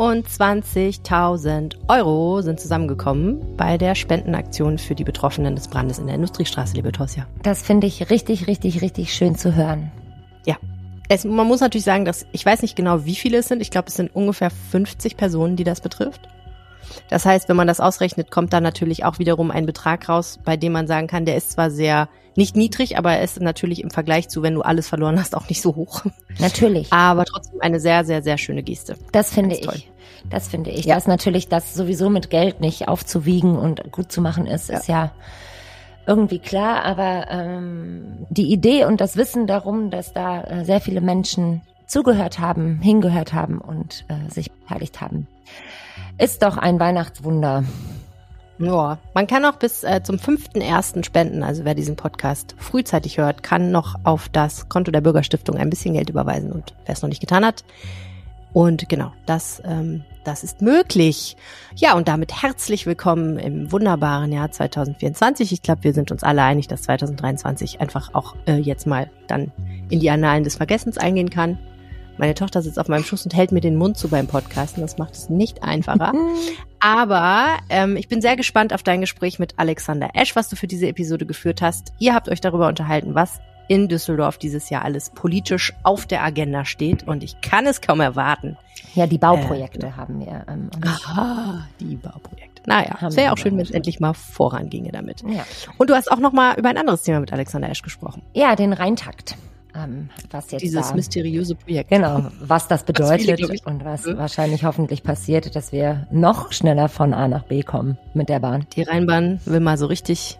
25.000 Euro sind zusammengekommen bei der Spendenaktion für die Betroffenen des Brandes in der Industriestraße, liebe Tosja. Das finde ich richtig, richtig, richtig schön zu hören. Ja. Es, man muss natürlich sagen, dass ich weiß nicht genau, wie viele es sind. Ich glaube, es sind ungefähr 50 Personen, die das betrifft. Das heißt, wenn man das ausrechnet, kommt da natürlich auch wiederum ein Betrag raus, bei dem man sagen kann, der ist zwar sehr nicht niedrig, aber er ist natürlich im Vergleich zu, wenn du alles verloren hast, auch nicht so hoch. Natürlich. Aber trotzdem eine sehr, sehr, sehr schöne Geste. Das finde ich. Toll. Das finde ich. Ja. Dass natürlich das sowieso mit Geld nicht aufzuwiegen und gut zu machen ist, ja. ist ja irgendwie klar. Aber ähm, die Idee und das Wissen darum, dass da äh, sehr viele Menschen zugehört haben, hingehört haben und äh, sich beteiligt haben, ist doch ein Weihnachtswunder. Ja, man kann auch bis äh, zum 5.1. spenden. Also wer diesen Podcast frühzeitig hört, kann noch auf das Konto der Bürgerstiftung ein bisschen Geld überweisen. Und wer es noch nicht getan hat. Und genau, das, ähm, das ist möglich. Ja, und damit herzlich willkommen im wunderbaren Jahr 2024. Ich glaube, wir sind uns alle einig, dass 2023 einfach auch äh, jetzt mal dann in die Annalen des Vergessens eingehen kann. Meine Tochter sitzt auf meinem Schoß und hält mir den Mund zu beim Podcasten. Das macht es nicht einfacher. Aber ähm, ich bin sehr gespannt auf dein Gespräch mit Alexander Esch, was du für diese Episode geführt hast. Ihr habt euch darüber unterhalten, was in Düsseldorf dieses Jahr alles politisch auf der Agenda steht. Und ich kann es kaum erwarten. Ja, die Bauprojekte äh, haben wir. Ähm, Aha, die Bauprojekte. Naja, es wäre auch schön, wenn es endlich mal voranginge damit. Ja. Und du hast auch noch mal über ein anderes Thema mit Alexander Esch gesprochen. Ja, den Rheintakt ähm, was jetzt dieses da, mysteriöse Projekt. Genau, was das bedeutet was viele, und was ja. wahrscheinlich hoffentlich passiert, dass wir noch schneller von A nach B kommen mit der Bahn. Die Rheinbahn will mal so richtig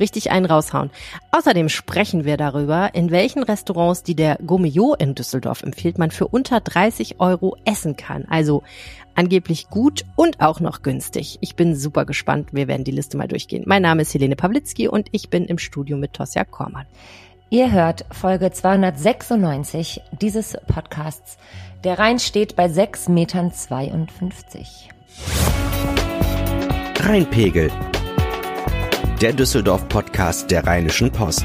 richtig einen raushauen. Außerdem sprechen wir darüber, in welchen Restaurants, die der Gourmillot in Düsseldorf empfiehlt, man für unter 30 Euro essen kann. Also angeblich gut und auch noch günstig. Ich bin super gespannt. Wir werden die Liste mal durchgehen. Mein Name ist Helene Pawlitzki und ich bin im Studio mit Tosja Kormann. Ihr hört Folge 296 dieses Podcasts. Der Rhein steht bei 6,52 Metern. Rheinpegel. Der Düsseldorf-Podcast der Rheinischen Post.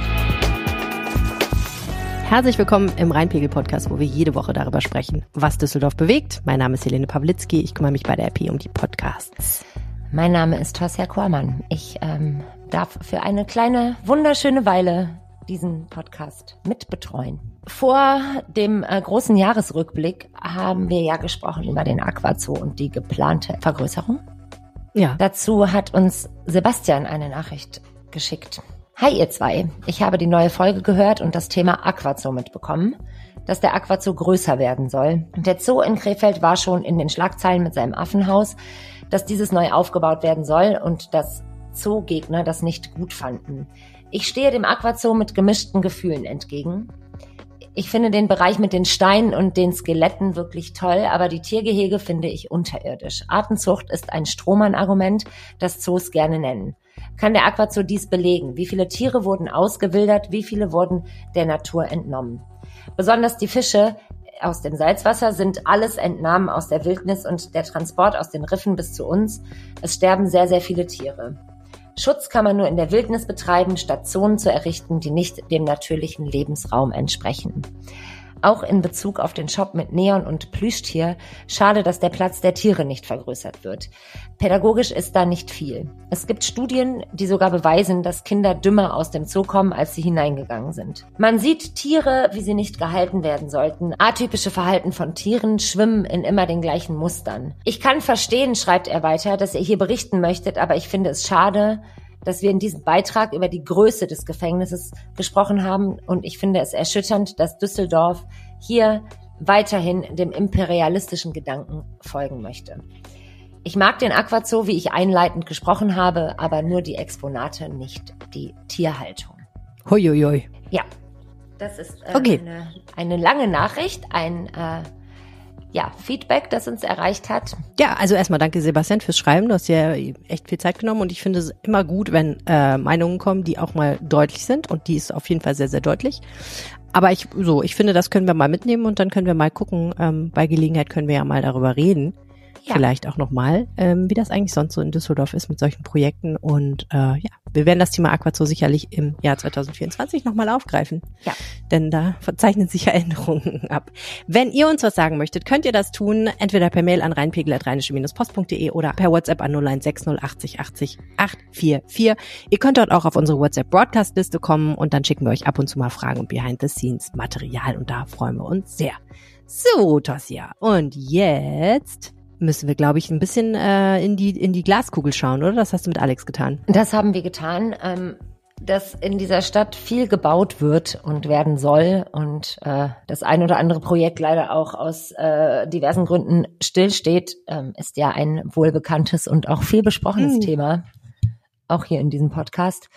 Herzlich willkommen im Rheinpegel-Podcast, wo wir jede Woche darüber sprechen, was Düsseldorf bewegt. Mein Name ist Helene Pawlitzki. Ich kümmere mich bei der RP um die Podcasts. Mein Name ist Tosja Kormann. Ich ähm, darf für eine kleine, wunderschöne Weile diesen Podcast mitbetreuen. Vor dem äh, großen Jahresrückblick haben wir ja gesprochen über den Aquazoo und die geplante Vergrößerung. Ja. Dazu hat uns Sebastian eine Nachricht geschickt. Hi ihr zwei, ich habe die neue Folge gehört und das Thema Aquazoo mitbekommen, dass der Aquazoo größer werden soll. Der Zoo in Krefeld war schon in den Schlagzeilen mit seinem Affenhaus, dass dieses neu aufgebaut werden soll und dass Zoogegner das nicht gut fanden. Ich stehe dem Aquazoo mit gemischten Gefühlen entgegen. Ich finde den Bereich mit den Steinen und den Skeletten wirklich toll, aber die Tiergehege finde ich unterirdisch. Artenzucht ist ein Strohmann-Argument, das Zoos gerne nennen. Kann der Aquazoo dies belegen? Wie viele Tiere wurden ausgewildert? Wie viele wurden der Natur entnommen? Besonders die Fische aus dem Salzwasser sind alles Entnahmen aus der Wildnis und der Transport aus den Riffen bis zu uns. Es sterben sehr, sehr viele Tiere. Schutz kann man nur in der Wildnis betreiben, statt Zonen zu errichten, die nicht dem natürlichen Lebensraum entsprechen. Auch in Bezug auf den Shop mit Neon und Plüschtier, schade, dass der Platz der Tiere nicht vergrößert wird. Pädagogisch ist da nicht viel. Es gibt Studien, die sogar beweisen, dass Kinder dümmer aus dem Zoo kommen, als sie hineingegangen sind. Man sieht Tiere, wie sie nicht gehalten werden sollten. Atypische Verhalten von Tieren schwimmen in immer den gleichen Mustern. Ich kann verstehen, schreibt er weiter, dass ihr hier berichten möchtet, aber ich finde es schade, dass wir in diesem Beitrag über die Größe des Gefängnisses gesprochen haben. Und ich finde es erschütternd, dass Düsseldorf hier weiterhin dem imperialistischen Gedanken folgen möchte. Ich mag den Aquazoo, wie ich einleitend gesprochen habe, aber nur die Exponate, nicht die Tierhaltung. Huiuiui. Ja, das ist äh, okay. eine, eine lange Nachricht, ein äh, ja, Feedback, das uns erreicht hat. Ja, also erstmal danke Sebastian fürs Schreiben. Du hast ja echt viel Zeit genommen und ich finde es immer gut, wenn äh, Meinungen kommen, die auch mal deutlich sind und die ist auf jeden Fall sehr, sehr deutlich. Aber ich so, ich finde, das können wir mal mitnehmen und dann können wir mal gucken. Ähm, bei Gelegenheit können wir ja mal darüber reden. Ja. vielleicht auch nochmal, ähm, wie das eigentlich sonst so in Düsseldorf ist mit solchen Projekten. Und äh, ja, wir werden das Thema Aquazoo sicherlich im Jahr 2024 nochmal aufgreifen. Ja. Denn da verzeichnen sich ja Änderungen ab. Wenn ihr uns was sagen möchtet, könnt ihr das tun, entweder per Mail an rheinpegel.rheinische-post.de oder per WhatsApp an 0160 80 80 844. Ihr könnt dort auch auf unsere WhatsApp-Broadcast-Liste kommen und dann schicken wir euch ab und zu mal Fragen und Behind-the-Scenes-Material und da freuen wir uns sehr. So, Tosja. Und jetzt müssen wir, glaube ich, ein bisschen äh, in, die, in die Glaskugel schauen, oder? Das hast du mit Alex getan. Das haben wir getan. Ähm, dass in dieser Stadt viel gebaut wird und werden soll und äh, das ein oder andere Projekt leider auch aus äh, diversen Gründen stillsteht, ähm, ist ja ein wohlbekanntes und auch viel besprochenes Mhm. Thema, auch hier in diesem Podcast.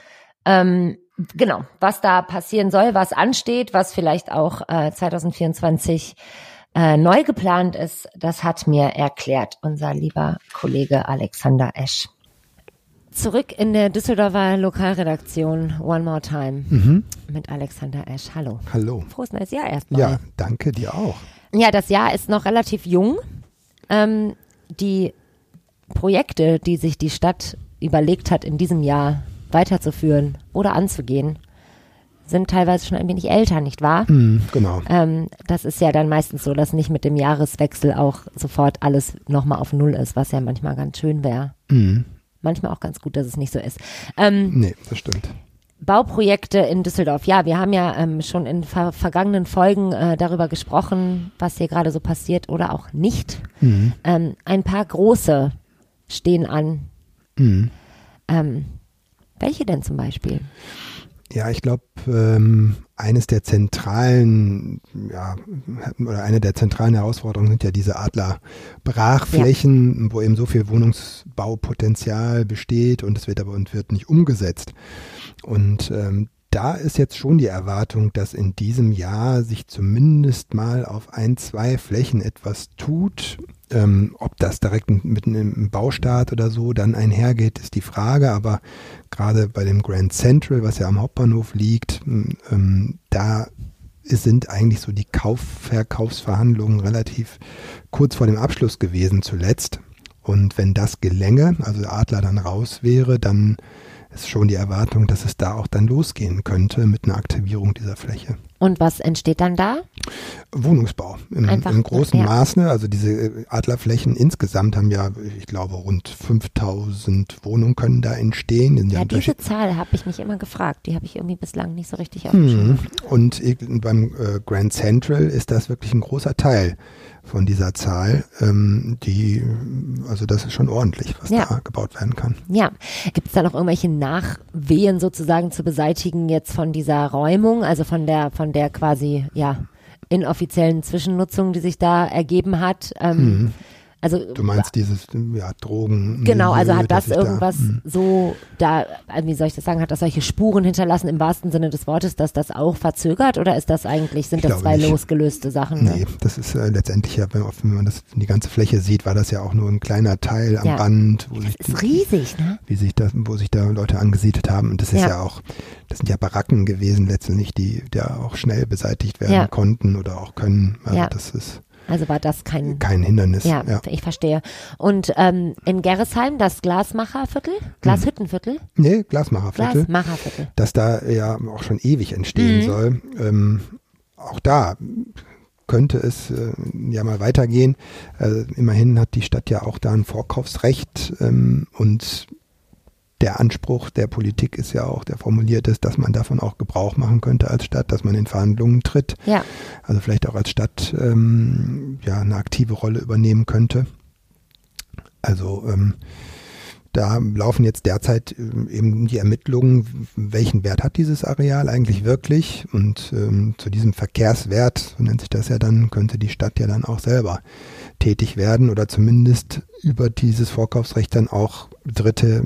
Ähm, genau, was da passieren soll, was ansteht, was vielleicht auch äh, 2024 äh, neu geplant ist, das hat mir erklärt unser lieber Kollege Alexander Esch. Zurück in der Düsseldorfer Lokalredaktion One More Time Mhm. mit Alexander Esch. Hallo. Hallo. Frohes neues Jahr erstmal. Ja, danke dir auch. Ja, das Jahr ist noch relativ jung. Ähm, die Projekte, die sich die Stadt überlegt hat, in diesem Jahr weiterzuführen oder anzugehen, sind teilweise schon ein wenig älter, nicht wahr? Mhm, genau. Ähm, das ist ja dann meistens so, dass nicht mit dem Jahreswechsel auch sofort alles nochmal auf Null ist, was ja manchmal ganz schön wäre. Mhm. Manchmal auch ganz gut, dass es nicht so ist. Ähm, Nee, das stimmt. Bauprojekte in Düsseldorf. Ja, wir haben ja ähm, schon in ver vergangenen Folgen äh, darüber gesprochen, was hier gerade so passiert oder auch nicht. Mhm. Ähm, ein paar große stehen an. Mhm. Ähm, welche denn zum Beispiel? Ja, ich glaube, ähm, eines der zentralen, ja, oder eine der zentralen Herausforderungen sind ja diese Adler-Brachflächen, wo eben so viel Wohnungsbaupotenzial besteht und es wird aber und wird nicht umgesetzt. Und ähm, da ist jetzt schon die Erwartung, dass in diesem Jahr sich zumindest mal auf ein, zwei Flächen etwas tut. Ähm, ob das direkt mit einem Baustart oder so dann einhergeht, ist die Frage. Aber gerade bei dem Grand Central, was ja am Hauptbahnhof liegt, ähm, da sind eigentlich so die Kauf-Verkaufsverhandlungen relativ kurz vor dem Abschluss gewesen zuletzt. Und wenn das gelänge, also Adler dann raus wäre, dann ist schon die Erwartung, dass es da auch dann losgehen könnte mit einer Aktivierung dieser Fläche. Und was entsteht dann da? Wohnungsbau im, Einfach, im großen ja. Maße. Also diese äh, Adlerflächen insgesamt haben ja, ich glaube, rund 5000 Wohnungen können da entstehen. In Ja, diese Zahl habe ich mich immer gefragt. Die habe ich irgendwie bislang nicht so richtig aufgeschrieben. Mhm. Und ich- beim äh, Grand Central ist das wirklich ein großer Teil von dieser Zahl. Ähm, die, also das ist schon ordentlich, was Ja. da gebaut werden kann. Ja, gibt es da noch irgendwelche Nachwehen sozusagen zu beseitigen jetzt von dieser Räumung, also von der von der quasi ja inoffiziellen Zwischennutzung, die sich da ergeben hat? Ähm, Also. Du meinst dieses ja, Drogen. Genau, also hat das sich da- irgendwas Mhm. so da, wie soll ich das sagen, hat das solche Spuren hinterlassen im wahrsten Sinne des Wortes, dass das auch verzögert oder ist das eigentlich, sind das zwei nicht. losgelöste Sachen? Ne? Nee, das ist äh, letztendlich ja, wenn, wenn man das die ganze Fläche sieht, war das ja auch nur ein kleiner Teil am Ja. Rand, wo sich, Das ist riesig, ne? wie sich da, wo sich da Leute angesiedelt haben. Und das ist Ja. ja, auch, das sind ja Baracken gewesen letztendlich, die ja auch schnell beseitigt werden Ja. konnten oder auch können. Also Ja. das ist Also war das kein, kein Hindernis. ja, ja. ich verstehe. Und ähm, in Gerresheim das Glasmacherviertel, Glashüttenviertel, Nee, Glasmacherviertel. Glasmacherviertel. das da ja auch schon ewig entstehen Mhm. soll. Ähm, auch da könnte es äh, ja mal weitergehen. Äh, immerhin hat die Stadt ja auch da ein Vorkaufsrecht ähm, und der Anspruch der Politik ist ja auch, der formuliert ist, dass man davon auch Gebrauch machen könnte als Stadt, dass man in Verhandlungen tritt, Ja, also vielleicht auch als Stadt ähm, ja eine aktive Rolle übernehmen könnte. Also ähm, da laufen jetzt derzeit ähm, eben die Ermittlungen, welchen Wert hat dieses Areal eigentlich wirklich? Und ähm, zu diesem Verkehrswert, so nennt sich das ja dann, könnte die Stadt ja dann auch selber tätig werden oder zumindest über dieses Vorkaufsrecht dann auch Dritte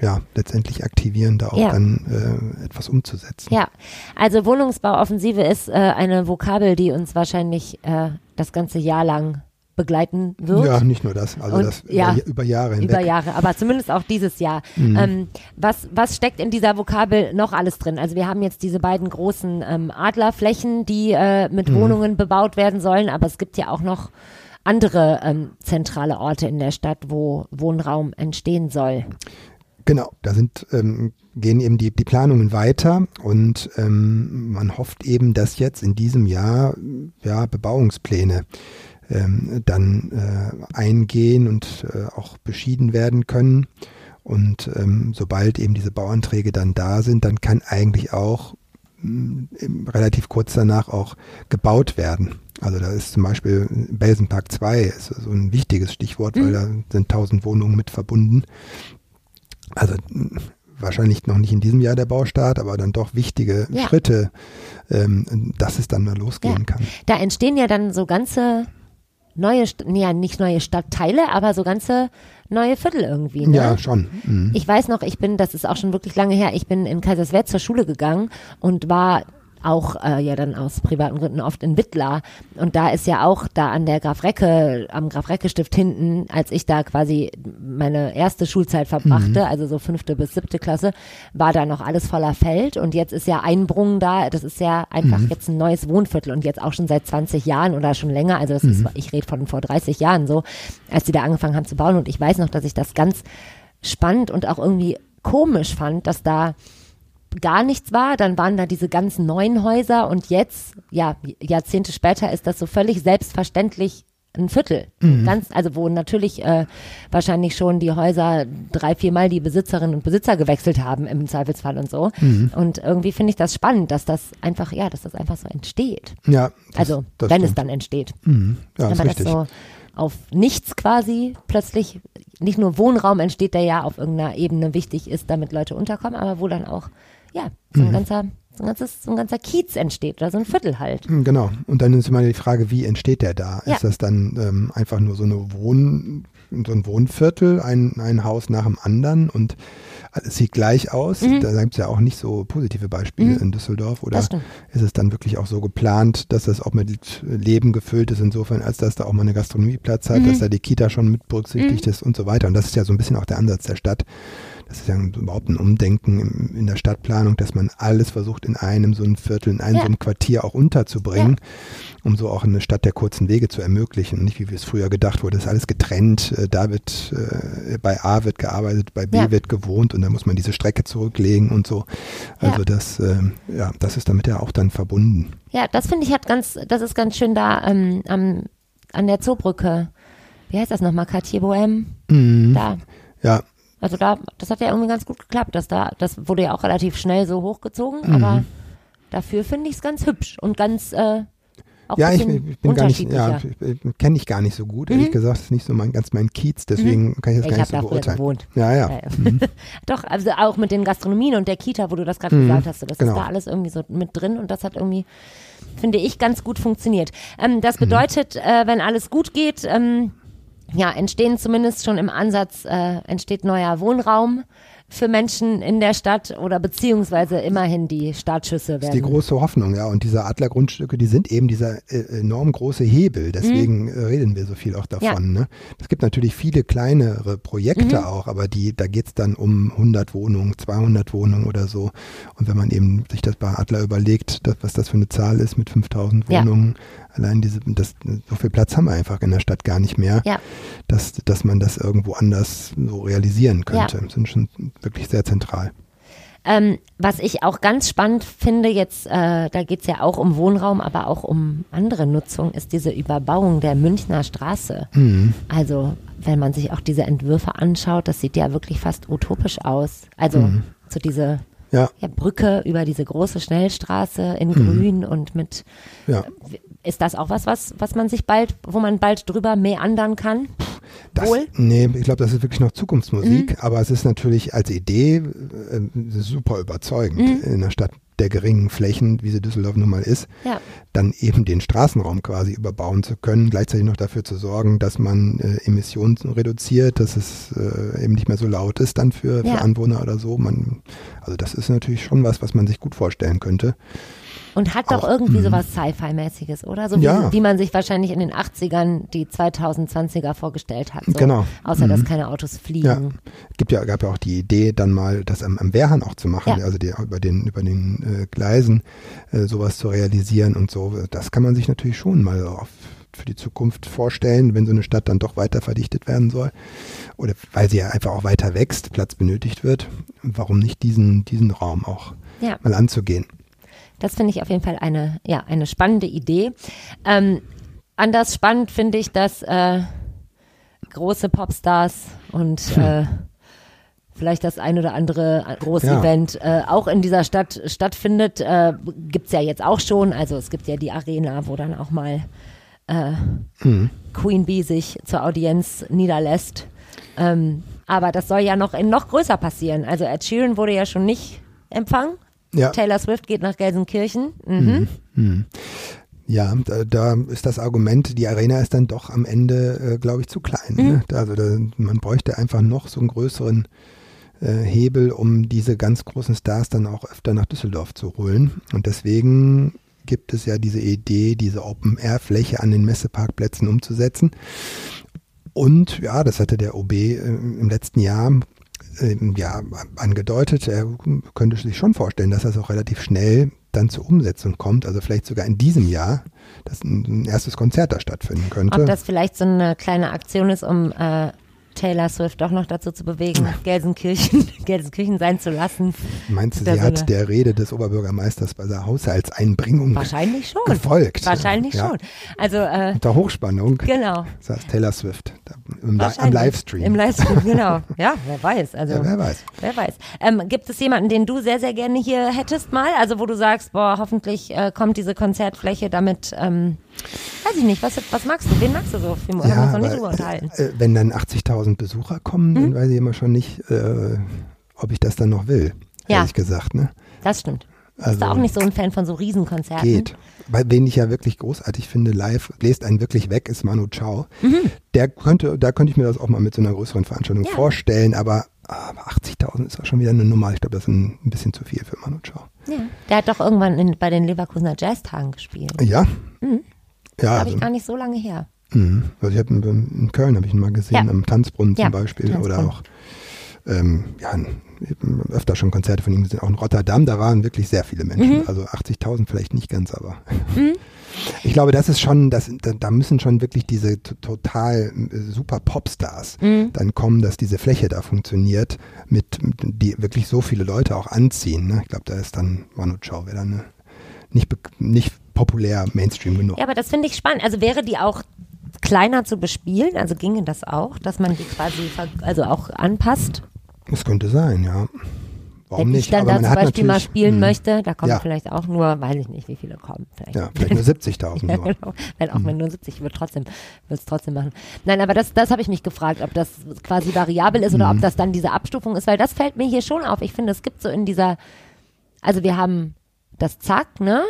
ja letztendlich aktivieren, da auch Ja. dann äh, etwas umzusetzen. ja. Also Wohnungsbauoffensive ist äh, eine Vokabel, die uns wahrscheinlich äh, das ganze Jahr lang begleiten wird. Ja, nicht nur das, also Und, das ja, über, Jahre hinweg. Über Jahre, aber zumindest auch dieses Jahr. Mhm. Ähm, was, was steckt in dieser Vokabel noch alles drin? Also wir haben jetzt diese beiden großen ähm, Adlerflächen, die äh, mit Mhm. Wohnungen bebaut werden sollen, aber es gibt ja auch noch andere ähm, zentrale Orte in der Stadt, wo Wohnraum entstehen soll. Genau, da sind, ähm, gehen eben die, die Planungen weiter und ähm, man hofft eben, dass jetzt in diesem Jahr ja, Bebauungspläne ähm, dann äh, eingehen und äh, auch beschieden werden können. Und ähm, sobald eben diese Bauanträge dann da sind, dann kann eigentlich auch mh, im- relativ kurz danach auch gebaut werden. Also da ist zum Beispiel Belsenpark 2 ist so ein wichtiges Stichwort, weil da sind tausend Wohnungen mit verbunden. Also wahrscheinlich noch nicht in diesem Jahr der Baustart, aber dann doch wichtige Ja. Schritte, ähm, dass es dann mal losgehen Ja. kann. Da entstehen ja dann so ganze neue, nee, ja, nicht neue Stadtteile, aber so ganze neue Viertel irgendwie. Ne? Ja, schon. Mhm. Ich weiß noch, ich bin, das ist auch schon wirklich lange her, ich bin in Kaiserswerth zur Schule gegangen und war auch äh, ja dann aus privaten Gründen oft in Wittlar. Und da ist ja auch da an der Graf Recke am Graf Recke Stift hinten, als ich da quasi meine erste Schulzeit verbrachte, also so fünfte bis siebte Klasse, war da noch alles voller Feld. Und jetzt ist ja Einbrungen da, das ist ja einfach jetzt ein neues Wohnviertel und jetzt auch schon seit 20 Jahren oder schon länger, also das ist, ich rede von vor 30 Jahren so, als die da angefangen haben zu bauen. Und ich weiß noch, dass ich das ganz spannend und auch irgendwie komisch fand, dass da gar nichts war. Dann waren da diese ganzen neuen Häuser und jetzt, ja, Jahrzehnte später ist das so völlig selbstverständlich ein Viertel. Ganz, also wo natürlich äh, wahrscheinlich schon die Häuser drei, viermal die Besitzerinnen und Besitzer gewechselt haben im Zweifelsfall und so. Und irgendwie finde ich das spannend, dass das einfach, ja, dass das einfach so entsteht. Ja, das, Also, das wenn es stimmt. dann entsteht. Mhm. Ja, ist Aber das richtig. so auf nichts quasi plötzlich, nicht nur Wohnraum entsteht, der ja auf irgendeiner Ebene wichtig ist, damit Leute unterkommen, aber wo dann auch, ja, so ein Mhm. ganzer, so ein ganzes, so ein ganzer Kiez entsteht oder so ein Viertel halt. Mm, Genau. Und dann ist immer die Frage, wie entsteht der da? Ja. Ist das dann ähm, einfach nur so eine Wohn, so ein Wohnviertel, ein, ein Haus nach dem anderen und es sieht gleich aus? Da gibt es ja auch nicht so positive Beispiele in Düsseldorf. Oder Mhm. Ist es dann wirklich auch so geplant, dass das auch mit Leben gefüllt ist, insofern, als dass da auch mal eine Gastronomie Platz Mhm. hat, dass da die Kita schon mit berücksichtigt ist und so weiter. Und das ist ja so ein bisschen auch der Ansatz der Stadt. Das ist ja überhaupt ein Umdenken im, in der Stadtplanung, dass man alles versucht, in einem so ein Viertel, in einem Ja. so ein Quartier auch unterzubringen, um so auch eine Stadt der kurzen Wege zu ermöglichen. Nicht, wie es früher gedacht wurde, das ist alles getrennt. Äh, Da wird, äh, bei A wird gearbeitet, bei B Ja. wird gewohnt und dann muss man diese Strecke zurücklegen und so. Also Ja. das, ähm, ja, das ist damit ja auch dann verbunden. Ja, das finde ich hat ganz, das ist ganz schön da ähm, am, an der Zoobrücke. Wie heißt das nochmal? Cartier Bohème? Mhm. Da. Ja, Also da, das hat ja irgendwie ganz gut geklappt, dass da, das wurde ja auch relativ schnell so hochgezogen, Mhm. aber dafür finde ich es ganz hübsch und ganz äh, auch ja, ich, ich bin gar nicht, ja, kenne ich gar nicht so gut. Ehrlich gesagt, ist nicht so mein, ganz mein Kiez, deswegen kann ich das Mhm. Ich gar nicht so beurteilen. gewohnt. Ja, ja. Ja, ja. Doch, also auch mit den Gastronomien und der Kita, wo du das gerade gesagt hast, das genau. ist da alles irgendwie so mit drin und das hat irgendwie, finde ich, ganz gut funktioniert. Ähm, das Mhm. bedeutet, äh, wenn alles gut geht, ähm, ja, entstehen zumindest schon im Ansatz, äh, entsteht neuer Wohnraum für Menschen in der Stadt oder beziehungsweise immerhin die Startschüsse Das ist die werden. große Hoffnung, ja. Und diese Adlergrundstücke, die sind eben dieser äh, enorm große Hebel. Deswegen äh, reden wir so viel auch davon. Mhm. Ja. Ne? Es gibt natürlich viele kleinere Projekte Mhm. auch, aber die, da geht's dann um 100 Wohnungen, 200 Wohnungen oder so. Und wenn man eben sich das bei Adler überlegt, dass, was das für eine Zahl ist mit 5000 Ja. Allein diese, das, so viel Platz haben wir einfach in der Stadt gar nicht mehr, Ja. dass, dass man das irgendwo anders so realisieren könnte. Ja. Sind schon wirklich sehr zentral. Ähm, was ich auch ganz spannend finde, jetzt, äh, da geht's ja auch um Wohnraum, aber auch um andere Nutzung, ist diese Überbauung der Münchner Straße. Mhm. Also, wenn man sich auch diese Entwürfe anschaut, das sieht ja wirklich fast utopisch aus. Also, so diese Ja, ja, Brücke über diese große Schnellstraße in Grün und mit, ja. ist das auch was, was, was man sich bald, wo man bald drüber meandern kann? Das, Wohl? nee, ich glaube, das ist wirklich noch Zukunftsmusik, Mhm. aber es ist natürlich als Idee äh, super überzeugend Mhm. in einer Stadt der geringen Flächen, wie sie Düsseldorf nun mal ist, Ja. dann eben den Straßenraum quasi überbauen zu können, gleichzeitig noch dafür zu sorgen, dass man äh, Emissionen reduziert, dass es äh, eben nicht mehr so laut ist dann für, Ja. für Anwohner oder so. Man, also das ist natürlich schon was, was man sich gut vorstellen könnte. Und hat doch Auch, irgendwie mhm. sowas Sci-Fi-mäßiges, oder? So wie, Ja. wie man sich wahrscheinlich in den 80ern die 2020er vorgestellt hat. So. Genau. Außer, dass Mhm. keine Autos Ja, fliegen. gibt ja, gab ja auch die Idee, dann mal das am, am Wehrhahn auch zu machen, Ja. also die, über den, über den äh, Gleisen äh, sowas zu realisieren und so. Das kann man sich natürlich schon mal auf, für die Zukunft vorstellen, wenn so eine Stadt dann doch weiter verdichtet werden soll. Oder weil sie ja einfach auch weiter wächst, Platz benötigt wird. Warum nicht diesen, diesen Raum auch Ja. mal anzugehen? Das finde ich auf jeden Fall eine, ja, eine spannende Idee. Ähm, anders spannend finde ich, dass äh, große Popstars und Hm. äh, vielleicht das ein oder andere große Ja. Event äh, auch in dieser Stadt stattfindet. Äh, gibt's ja jetzt auch schon. Also es gibt ja die Arena, wo dann auch mal äh, Mhm. Queen Bee sich zur Audienz niederlässt. Ähm, aber das soll ja noch in noch größer passieren. Also Ed Sheeran wurde ja schon nicht empfangen. Ja. Taylor Swift geht nach Gelsenkirchen. Mhm. Ja, da, da ist das Argument, die Arena ist dann doch am Ende, äh, glaube ich, zu klein. Ne? Da- Also da, man bräuchte einfach noch so einen größeren äh, Hebel, um diese ganz großen Stars dann auch öfter nach Düsseldorf zu holen. Und deswegen gibt es ja diese Idee, diese Open-Air-Fläche an den Messeparkplätzen umzusetzen. Und ja, das hatte der OB äh, im letzten Jahr ähm, ja, angedeutet, er könnte sich schon vorstellen, dass das auch relativ schnell dann zur Umsetzung kommt, also vielleicht sogar in diesem Jahr, dass ein, ein erstes Konzert da stattfinden könnte. Ob das vielleicht so eine kleine Aktion ist, um äh, Taylor Swift doch noch dazu zu bewegen, Gelsenkirchen, Gelsenkirchen sein zu lassen. Meinst du, sie hat Sinne. der Rede des Oberbürgermeisters bei der Haushaltseinbringung Wahrscheinlich schon. gefolgt? Wahrscheinlich ja, schon. Also, äh, Unter Hochspannung genau. saß Taylor Swift da, im, am. Livestream. Im Livestream, genau. Ja, wer weiß. Also, ja, wer weiß. Wer weiß. Ähm, gibt es jemanden, den du sehr, sehr gerne hier hättest mal? Also wo du sagst, boah, hoffentlich äh, kommt diese Konzertfläche damit, ähm, weiß ich nicht, was, was magst du? Wen magst du so? Wir haben uns noch nicht drüber unterhalten. äh, wenn dann 80.000 Besucher kommen, Mhm. dann weiß ich immer schon nicht, äh, ob ich das dann noch will, Ja. ehrlich gesagt. Ne? Das stimmt. Bist Also, du auch nicht so ein Fan von so Riesenkonzerten? Geht. Weil wen ich ja wirklich großartig finde, live, bläst einen wirklich weg, ist Manu Chao. Der könnte, da könnte ich mir das auch mal mit so einer größeren Veranstaltung Mhm. Ja. vorstellen, aber, aber 80.000 ist auch schon wieder eine Nummer. Ich glaube, das ist ein, ein bisschen zu viel für Manu Chao. Ja. Der hat doch irgendwann in, bei den Leverkusener Jazztagen gespielt. Ja? Ja, Habe also, ich gar nicht so lange her. Mhm. also ich habe in, in Köln habe ich ihn mal gesehen, Ja. am Tanzbrunnen zum Ja, Beispiel oder Tanzbrunnen. auch ähm, ja, öfter schon Konzerte von ihm gesehen, auch in Rotterdam, da waren wirklich sehr viele Mhm. Menschen. Also 80.000 vielleicht nicht ganz, aber ich glaube, das ist schon, das, da, müssen schon wirklich diese to- total äh, super Popstars Mhm. dann kommen, dass diese Fläche da funktioniert, mit, mit die wirklich so viele Leute auch anziehen. Ne? Ich glaube, da ist dann Manu Chao wäre dann äh, nicht, nicht populär Mainstream genug. Ja, aber das finde ich spannend. Also wäre die auch kleiner zu bespielen? Also ginge das auch, dass man die quasi also auch anpasst? Das könnte sein, ja. Warum Wenn nicht? ich dann Aber da zum Beispiel mal spielen Mhm. möchte, da kommen Ja. vielleicht auch nur, weiß ich nicht, wie viele kommen. Vielleicht. Ja, vielleicht nur 70.000 Ja, genau. Wenn auch wenn nur 70, wird trotzdem, wird es trotzdem machen. Nein, aber das, das habe ich mich gefragt, ob das quasi variabel ist oder Mhm. ob das dann diese Abstufung ist, weil das fällt mir hier schon auf. Ich finde, es gibt so in dieser, also wir haben das Zack, ne?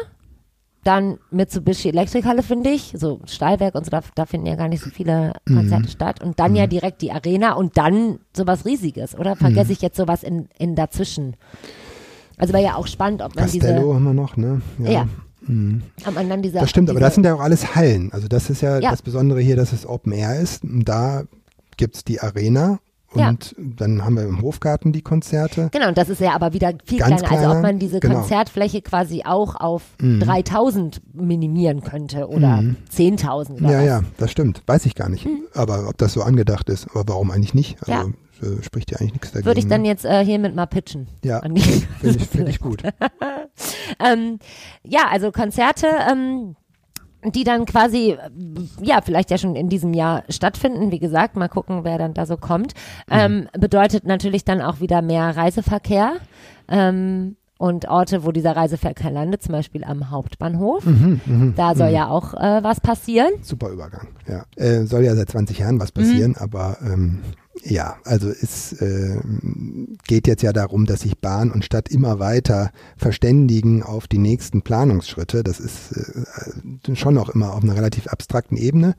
Dann Mitsubishi Elektrikhalle, finde ich, so Stahlwerk und so, da, da finden ja gar nicht so viele Konzerte statt. Und dann ja direkt die Arena und dann sowas Riesiges, oder? Vergesse ich jetzt sowas in, in dazwischen? Also wäre ja auch spannend, ob man Castello diese, haben wir noch, ne? Ja. ob man dann diese, Das stimmt, aber das sind ja auch alles Hallen. Also das ist ja, Ja. das Besondere hier, dass es Open Air ist. Und da gibt's die Arena Ja. und dann haben wir im Hofgarten die Konzerte. Genau, und das ist ja aber wieder viel Ganz kleiner. Also ob kleiner, man diese genau. Konzertfläche quasi auch auf 3000 minimieren könnte oder 10.000 Mhm. Ja, was. ja, das stimmt. Weiß ich gar nicht. Aber ob das so angedacht ist, aber warum eigentlich nicht? Also äh, spricht ja eigentlich nichts dagegen. Würde ich dann ne? jetzt äh, hiermit mal pitchen. Ja, finde ich, find ich gut. ähm, ja, also Konzerte, ähm, die dann quasi, ja, vielleicht ja schon in diesem Jahr stattfinden. Wie gesagt, mal gucken, wer dann da so kommt. Ähm, bedeutet natürlich dann auch wieder mehr Reiseverkehr. Ähm, und Orte, wo dieser Reiseverkehr landet, zum Beispiel am Hauptbahnhof. da soll ja auch äh, was passieren. Super Übergang, ja. Äh, soll ja seit 20 Jahren was passieren, aber ähm, ja, also es äh, geht jetzt ja darum, dass sich Bahn und Stadt immer weiter verständigen auf die nächsten Planungsschritte. Das ist äh, schon noch immer auf einer relativ abstrakten Ebene.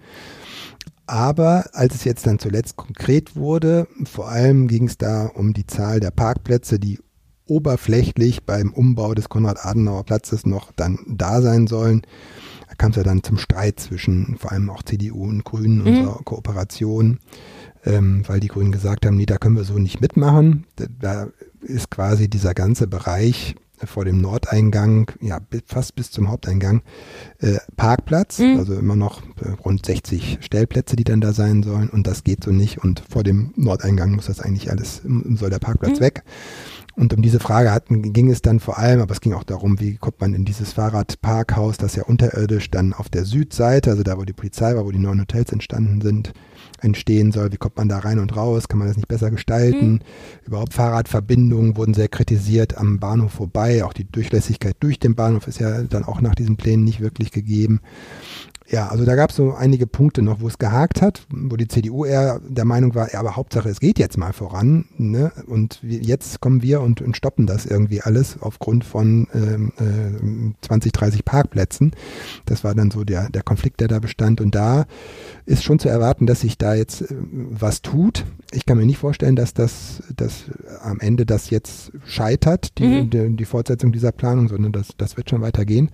Aber als es jetzt dann zuletzt konkret wurde, vor allem ging es da um die Zahl der Parkplätze, die oberflächlich beim Umbau des Konrad-Adenauer-Platzes noch dann da sein sollen. Da kam es ja dann zum Streit zwischen vor allem auch CDU und Grünen, mhm. unserer Kooperation, ähm, weil die Grünen gesagt haben, nee, da können wir so nicht mitmachen. Da, da ist quasi dieser ganze Bereich vor dem Nordeingang, ja, fast bis zum Haupteingang, äh, Parkplatz, mhm. also immer noch äh, rund 60 Stellplätze, die dann da sein sollen und das geht so nicht und vor dem Nordeingang muss das eigentlich alles, soll der Parkplatz mhm. weg. Und um diese Frage hatten, ging es dann vor allem, aber es ging auch darum, wie kommt man in dieses Fahrradparkhaus, das ja unterirdisch dann auf der Südseite, also da, wo die Polizei war, wo die neuen Hotels entstanden sind, entstehen soll. Wie kommt man da rein und raus? Kann man das nicht besser gestalten? Mhm. Überhaupt Fahrradverbindungen wurden sehr kritisiert am Bahnhof vorbei. Auch die Durchlässigkeit durch den Bahnhof ist ja dann auch nach diesen Plänen nicht wirklich gegeben. Ja, also da gab es so einige Punkte noch, wo es gehakt hat, wo die CDU eher der Meinung war, ja, aber Hauptsache es geht jetzt mal voran. Ne? Und jetzt kommen wir und, und, stoppen das irgendwie alles aufgrund von ähm, äh, 20, 30 Parkplätzen. Das war dann so der, der Konflikt, der da bestand. Und da ist schon zu erwarten, dass sich da jetzt äh, was tut. Ich kann mir nicht vorstellen, dass das dass am Ende das jetzt scheitert, die, mhm. die, die Fortsetzung dieser Planung, sondern das, das wird schon weitergehen.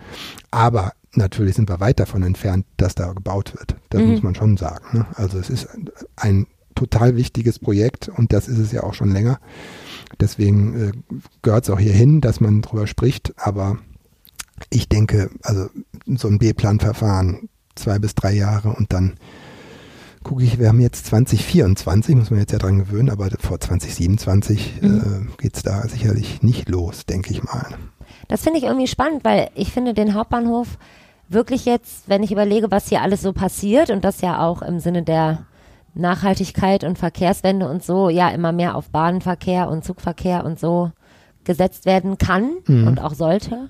Aber natürlich sind wir weit davon entfernt, dass da gebaut wird. Das mhm. muss man schon sagen. Ne? Also es ist ein total wichtiges Projekt und das ist es ja auch schon länger. Deswegen äh, gehört es auch hierhin, dass man drüber spricht. Aber ich denke, also so ein B-Plan-Verfahren, zwei bis drei Jahre und dann gucke ich, wir haben jetzt 2024, muss man jetzt ja dran gewöhnen, aber vor 2027 mhm. äh, geht es da sicherlich nicht los, denke ich mal. Das finde ich irgendwie spannend, weil ich finde den Hauptbahnhof wirklich jetzt, wenn ich überlege, was hier alles so passiert und das ja auch im Sinne der Nachhaltigkeit und Verkehrswende und so ja immer mehr auf Bahnverkehr und Zugverkehr und so gesetzt werden kann mhm. und auch sollte,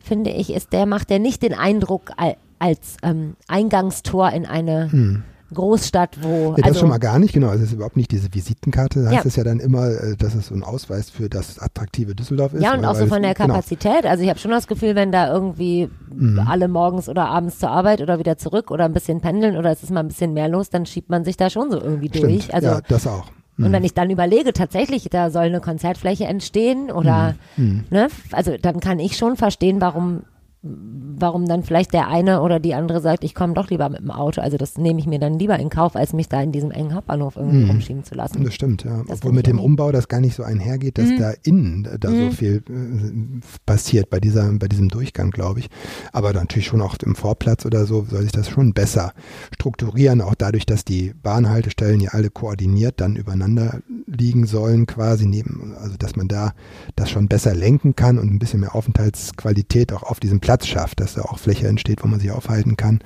finde ich, ist der macht der nicht den Eindruck als ähm, Eingangstor in eine mhm. Großstadt, wo. Ja, das also, schon mal gar nicht, genau. Also es ist überhaupt nicht diese Visitenkarte. Da heißt es ja dann immer, äh, dass es so ein Ausweis für das attraktive Düsseldorf ist. Ja, und auch so von der genau. Kapazität. Genau. Also ich habe schon das Gefühl, wenn da irgendwie mhm. alle morgens oder abends zur Arbeit oder wieder zurück oder ein bisschen pendeln oder es ist mal ein bisschen mehr los, dann schiebt man sich da schon so irgendwie Stimmt. durch. Also, ja, das auch. Und wenn mhm. ich dann überlege, tatsächlich, da soll eine Konzertfläche entstehen oder, mhm. mhm. ne, also dann kann ich schon verstehen, warum warum dann vielleicht der eine oder die andere sagt, ich komme doch lieber mit dem Auto. Also das nehme ich mir dann lieber in Kauf, als mich da in diesem engen Hauptbahnhof irgendwie mhm. rumschieben zu lassen. Das stimmt, ja. Das Obwohl mit dem Umbau das gar nicht so einhergeht, dass mhm. da innen da mhm. so viel äh, passiert bei dieser, bei diesem Durchgang, glaube ich. Aber natürlich schon auch im Vorplatz oder so soll sich das schon besser strukturieren, auch dadurch, dass die Bahnhaltestellen ja alle koordiniert dann übereinander liegen sollen, quasi neben, also dass man da das schon besser lenken kann und ein bisschen mehr Aufenthaltsqualität auch auf diesem Platz Platz schafft, dass da auch Fläche entsteht, wo man sich aufhalten kann.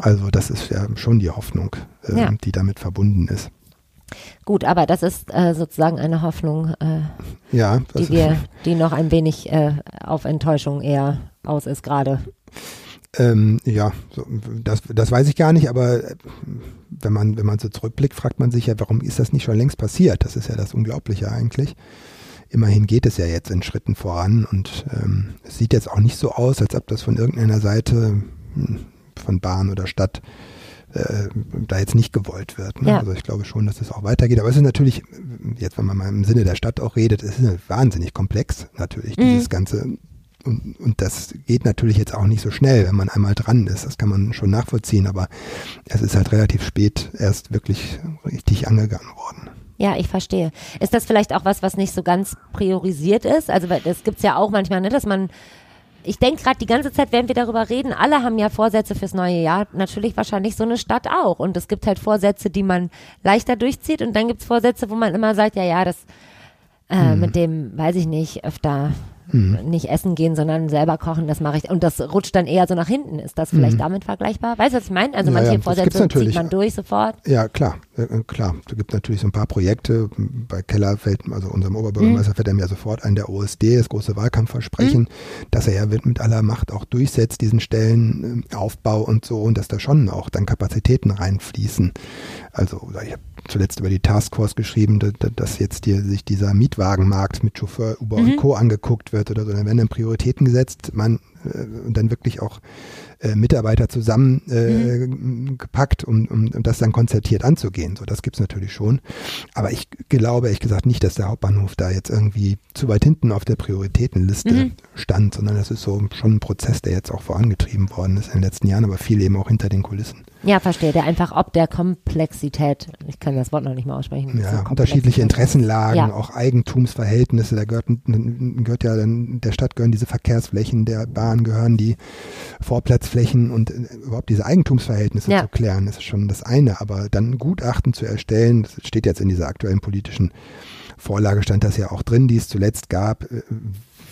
Also das ist ja schon die Hoffnung, äh, ja. die damit verbunden ist. Gut, aber das ist äh, sozusagen eine Hoffnung, äh, ja, die wir, die noch ein wenig äh, auf Enttäuschung eher aus ist gerade. Ähm, ja, so, das, das weiß ich gar nicht, aber äh, wenn man, wenn man so zurückblickt, fragt man sich ja, warum ist das nicht schon längst passiert? Das ist ja das Unglaubliche eigentlich. Immerhin geht es ja jetzt in Schritten voran und ähm, es sieht jetzt auch nicht so aus, als ob das von irgendeiner Seite hm, von Bahn oder Stadt äh, da jetzt nicht gewollt wird. Ne? Ja. Also ich glaube schon, dass es auch weitergeht. Aber es ist natürlich, jetzt wenn man mal im Sinne der Stadt auch redet, es ist wahnsinnig komplex natürlich, mhm. dieses ganze und, und das geht natürlich jetzt auch nicht so schnell, wenn man einmal dran ist. Das kann man schon nachvollziehen, aber es ist halt relativ spät erst wirklich richtig angegangen worden. Ja, ich verstehe. Ist das vielleicht auch was, was nicht so ganz priorisiert ist? Also das gibt's ja auch manchmal, ne, dass man ich denke gerade die ganze Zeit, während wir darüber reden, alle haben ja Vorsätze fürs neue Jahr. Natürlich wahrscheinlich so eine Stadt auch. Und es gibt halt Vorsätze, die man leichter durchzieht. Und dann gibt's Vorsätze, wo man immer sagt, ja, ja, das äh, mhm. mit dem, weiß ich nicht, öfter hm. nicht essen gehen, sondern selber kochen, das mache ich. Und das rutscht dann eher so nach hinten. Ist das vielleicht hm. damit vergleichbar? Weißt du, was ich meine? Also manche ja, Vorsätze zieht man durch sofort. Ja, klar, äh, klar. Da gibt natürlich so ein paar Projekte. Bei Keller fällt, also unserem Oberbürgermeister, hm. fällt er mir sofort ein, der OSD, das große Wahlkampfversprechen, hm. dass er ja mit aller Macht auch durchsetzt, diesen Stellenaufbau und so, und dass da schon auch dann Kapazitäten reinfließen. Also, ich habe zuletzt über die Taskforce geschrieben, dass jetzt hier sich dieser Mietwagenmarkt mit Chauffeur, Uber mhm. und Co. angeguckt wird oder so. Dann werden dann Prioritäten gesetzt. Man, äh, und dann wirklich auch äh, Mitarbeiter zusammengepackt, äh, mhm. um, um, um das dann konzertiert anzugehen. So, das gibt's natürlich schon. Aber ich glaube ehrlich gesagt nicht, dass der Hauptbahnhof da jetzt irgendwie zu weit hinten auf der Prioritätenliste mhm. stand, sondern das ist so schon ein Prozess, der jetzt auch vorangetrieben worden ist in den letzten Jahren, aber viel eben auch hinter den Kulissen. Ja, verstehe. Der einfach ob der Komplexität, ich kann das Wort noch nicht mal aussprechen. Ja, unterschiedliche Interessenlagen, ja. auch Eigentumsverhältnisse. Da gehört, gehört ja dann, der Stadt gehören diese Verkehrsflächen, der Bahn gehören die Vorplatzflächen und äh, überhaupt diese Eigentumsverhältnisse ja. zu klären, ist schon das eine. Aber dann Gutachten zu erstellen, das steht jetzt in dieser aktuellen politischen Vorlage, stand das ja auch drin, die es zuletzt gab, äh,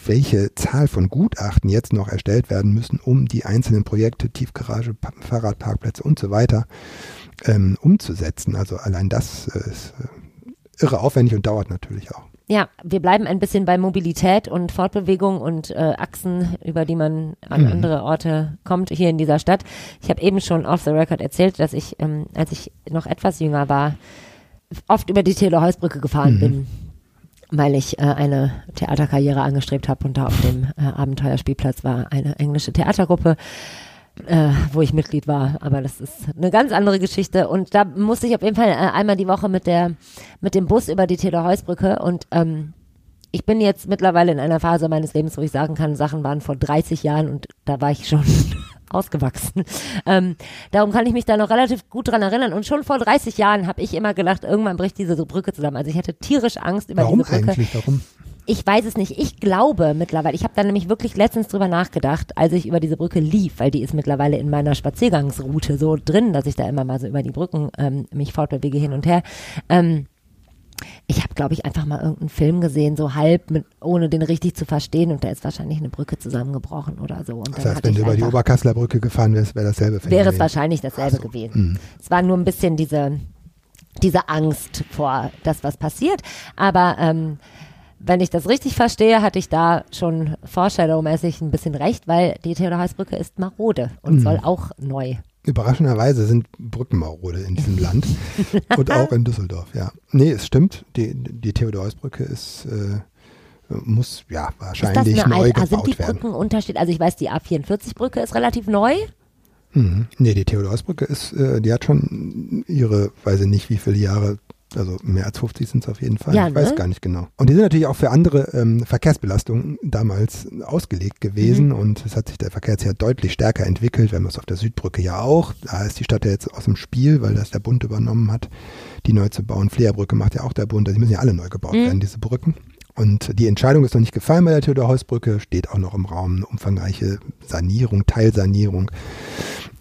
welche Zahl von Gutachten jetzt noch erstellt werden müssen, um die einzelnen Projekte, Tiefgarage, Fahrradparkplätze und so weiter ähm, umzusetzen. Also allein das äh, ist äh, irre aufwendig und dauert natürlich auch. Ja, wir bleiben ein bisschen bei Mobilität und Fortbewegung und äh, Achsen, über die man an mhm. andere Orte kommt hier in dieser Stadt. Ich habe eben schon off the record erzählt, dass ich, ähm, als ich noch etwas jünger war, oft über die Theodor-Heuss-Brücke gefahren mhm. bin weil ich äh, eine Theaterkarriere angestrebt habe und da auf dem äh, Abenteuerspielplatz war eine englische Theatergruppe, äh, wo ich Mitglied war. Aber das ist eine ganz andere Geschichte. Und da musste ich auf jeden Fall äh, einmal die Woche mit der mit dem Bus über die Theodor-Heuss-Brücke und ähm, ich bin jetzt mittlerweile in einer Phase meines Lebens, wo ich sagen kann, Sachen waren vor 30 Jahren und da war ich schon ausgewachsen. Ähm, darum kann ich mich da noch relativ gut dran erinnern. Und schon vor 30 Jahren habe ich immer gedacht, irgendwann bricht diese Brücke zusammen. Also ich hatte tierisch Angst über Warum diese Brücke. Eigentlich? Warum? Ich weiß es nicht. Ich glaube mittlerweile, ich habe da nämlich wirklich letztens drüber nachgedacht, als ich über diese Brücke lief, weil die ist mittlerweile in meiner Spaziergangsroute so drin, dass ich da immer mal so über die Brücken ähm, mich fortbewege hin und her. Ähm, ich habe, glaube ich, einfach mal irgendeinen Film gesehen, so halb, mit, ohne den richtig zu verstehen. Und da ist wahrscheinlich eine Brücke zusammengebrochen oder so. Und das heißt, wenn du über die Oberkasseler Brücke gefahren wärst, wäre dasselbe Film Wäre es wahrscheinlich dasselbe so. gewesen. Mhm. Es war nur ein bisschen diese, diese Angst vor das, was passiert. Aber ähm, wenn ich das richtig verstehe, hatte ich da schon Foreshadow-mäßig ein bisschen recht, weil die Theodor-Heuss-Brücke ist marode und mhm. soll auch neu Überraschenderweise sind Brückenmarode in diesem Land und auch in Düsseldorf, ja. Nee, es stimmt, die, die Theodor-Heuss-Brücke ist, äh, muss ja wahrscheinlich ist das neu gebaut Sind die Brücken Unterschied? Also ich weiß, die A44-Brücke ist relativ neu. Mhm. Nee, die Theodor-Heuss-Brücke ist, äh, die hat schon ihre, weiß ich nicht, wie viele Jahre also mehr als 50 sind es auf jeden Fall. Ja, ich weiß ne? gar nicht genau. Und die sind natürlich auch für andere ähm, Verkehrsbelastungen damals ausgelegt gewesen mhm. und es hat sich der Verkehr ja deutlich stärker entwickelt. wenn man es auf der Südbrücke ja auch. Da ist die Stadt ja jetzt aus dem Spiel, weil das der Bund übernommen hat, die neu zu bauen. Flea-Brücke macht ja auch der Bund. Also die müssen ja alle neu gebaut mhm. werden, diese Brücken. Und die Entscheidung ist noch nicht gefallen bei der Theodor-Heuss-Brücke, steht auch noch im Raum eine umfangreiche Sanierung, Teilsanierung.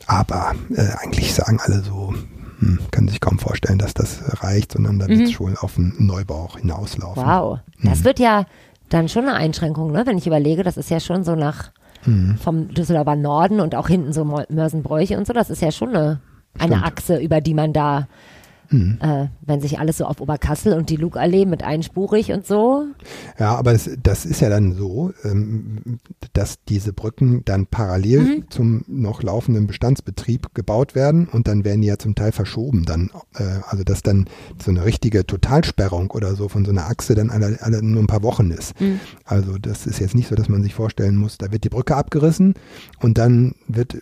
Aber äh, eigentlich sagen alle so, hm, kann sich kaum vorstellen, dass das reicht, sondern da mhm. wird es schon auf einen Neubau hinauslaufen. Wow, das mhm. wird ja dann schon eine Einschränkung, ne? wenn ich überlege, das ist ja schon so nach mhm. vom Düsseldorfer Norden und auch hinten so Mörsenbräuche und so, das ist ja schon eine, eine Achse, über die man da Mhm. Äh, wenn sich alles so auf Oberkassel und die Lugallee mit einspurig und so. Ja, aber das, das ist ja dann so, ähm, dass diese Brücken dann parallel mhm. zum noch laufenden Bestandsbetrieb gebaut werden und dann werden die ja zum Teil verschoben dann. Äh, also dass dann so eine richtige Totalsperrung oder so von so einer Achse dann alle, alle nur ein paar Wochen ist. Mhm. Also das ist jetzt nicht so, dass man sich vorstellen muss, da wird die Brücke abgerissen und dann wird äh,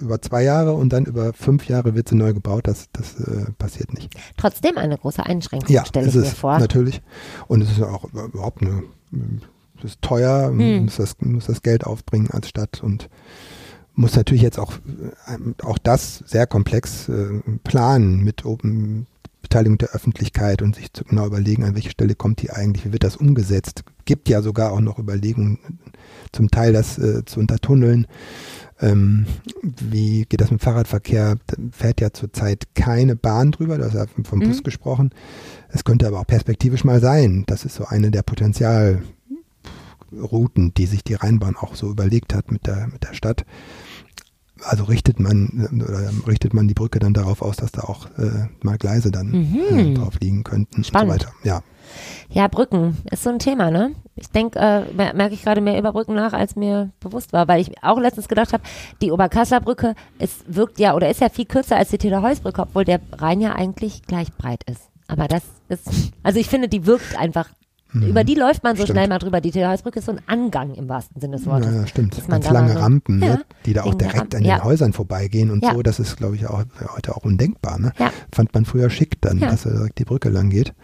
über zwei Jahre und dann über fünf Jahre wird sie neu gebaut. Das, das äh, passiert nicht. Trotzdem eine große Einschränkung, ja, stelle ich mir vor. Natürlich. Und es ist auch überhaupt eine, es ist teuer, hm. muss, das, muss das Geld aufbringen als Stadt und muss natürlich jetzt auch, äh, auch das sehr komplex äh, planen mit Open, Beteiligung der Öffentlichkeit und sich zu genau überlegen, an welche Stelle kommt die eigentlich, wie wird das umgesetzt. Gibt ja sogar auch noch Überlegungen, zum Teil das äh, zu untertunneln. Ähm, wie geht das mit dem Fahrradverkehr? Da fährt ja zurzeit keine Bahn drüber, du hast ja vom Bus mhm. gesprochen. Es könnte aber auch perspektivisch mal sein. Das ist so eine der Potenzialrouten, die sich die Rheinbahn auch so überlegt hat mit der, mit der Stadt. Also richtet man oder richtet man die Brücke dann darauf aus, dass da auch äh, mal Gleise dann mhm. äh, drauf liegen könnten Spannend. und so weiter. Ja. Ja, Brücken ist so ein Thema, ne? Ich denke, äh, merke ich gerade mehr über Brücken nach, als mir bewusst war, weil ich auch letztens gedacht habe, die Oberkasseler Brücke ist, wirkt ja oder ist ja viel kürzer als die Täterholzbrücke, obwohl der Rhein ja eigentlich gleich breit ist. Aber das ist, also ich finde, die wirkt einfach über die läuft man so Stimmt. schnell mal drüber. Die Theodorbrücke ist so ein Angang im wahrsten Sinne des Wortes. Ja, stimmt. Dass man Ganz lange Rampen, Ja, ne? die da auch direkt an den ja. Häusern vorbeigehen und so. Das ist, glaube ich, auch heute auch undenkbar. Ne? Ja. Fand man früher schick dann, dass da direkt die Brücke lang geht.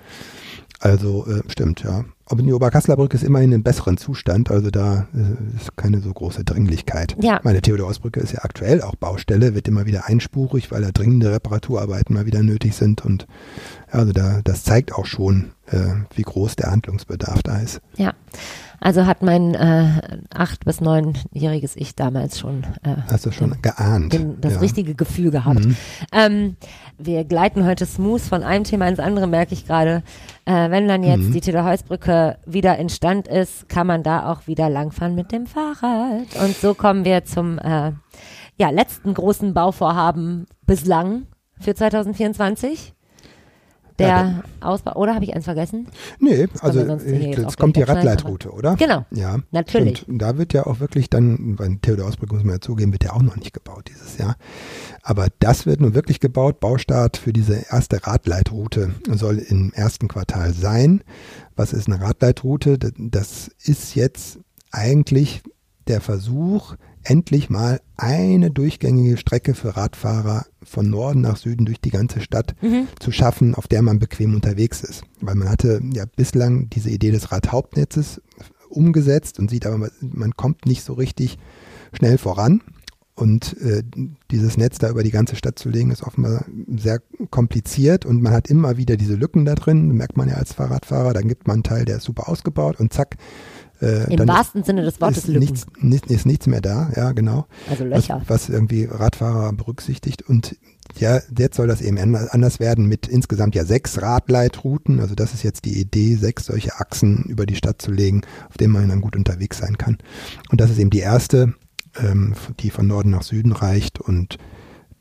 Also äh, stimmt, ja. Aber die Oberkasseler Brücke ist immerhin in besseren Zustand, also da äh, ist keine so große Dringlichkeit. Ja. Meine Theodorsbrücke ist ja aktuell auch Baustelle, wird immer wieder einspurig, weil da dringende Reparaturarbeiten mal wieder nötig sind und also da das zeigt auch schon, wie groß der Handlungsbedarf da ist. Ja. Also hat mein äh, acht- bis neunjähriges Ich damals schon äh, Hast du schon geahnt? den, das ja. richtige Gefühl gehabt. Mhm. Ähm, wir gleiten heute smooth von einem Thema ins andere, merke ich gerade. Äh, wenn dann jetzt Mhm. die Theodor-Heuss-Brücke wieder in Stand ist, kann man da auch wieder langfahren mit dem Fahrrad. Und so kommen wir zum äh, ja, letzten großen Bauvorhaben bislang für 2024. Der Ja, Ausbau, oder habe ich eins vergessen? Nee, also sonst hier äh, jetzt kommt die Radleitroute, oder? Genau. Ja, Natürlich. Stimmt. Und da wird ja auch wirklich dann, bei Theodor-Ausbrücke muss man ja zugeben, wird ja auch noch nicht gebaut dieses Jahr. Aber das wird nun wirklich gebaut. Baustart für diese erste Radleitroute soll im ersten Quartal sein. Was ist eine Radleitroute? Das- Das ist jetzt eigentlich der Versuch, endlich mal eine durchgängige Strecke für Radfahrer von Norden nach Süden durch die ganze Stadt zu schaffen, auf der man bequem unterwegs ist. Weil man hatte ja bislang diese Idee des Radhauptnetzes umgesetzt und sieht aber, man- man kommt nicht so richtig schnell voran. Und äh, dieses Netz da über die ganze Stadt zu legen, ist offenbar sehr kompliziert und man hat immer wieder diese Lücken da drin, merkt man ja als Fahrradfahrer, dann gibt man einen Teil, der ist super ausgebaut und zack, äh, Im dann ist- wahrsten Sinne des Wortes ist Lücken. nichts, nicht, ist nichts mehr da, ja genau. Also Was, Löcher. was irgendwie Radfahrer berücksichtigt und ja, jetzt soll das eben anders werden mit insgesamt ja sechs Radleitrouten. Also das ist jetzt die Idee, sechs solche Achsen über die Stadt zu legen, auf denen man dann gut unterwegs sein kann. Und das ist eben die erste, ähm, die von Norden nach Süden reicht und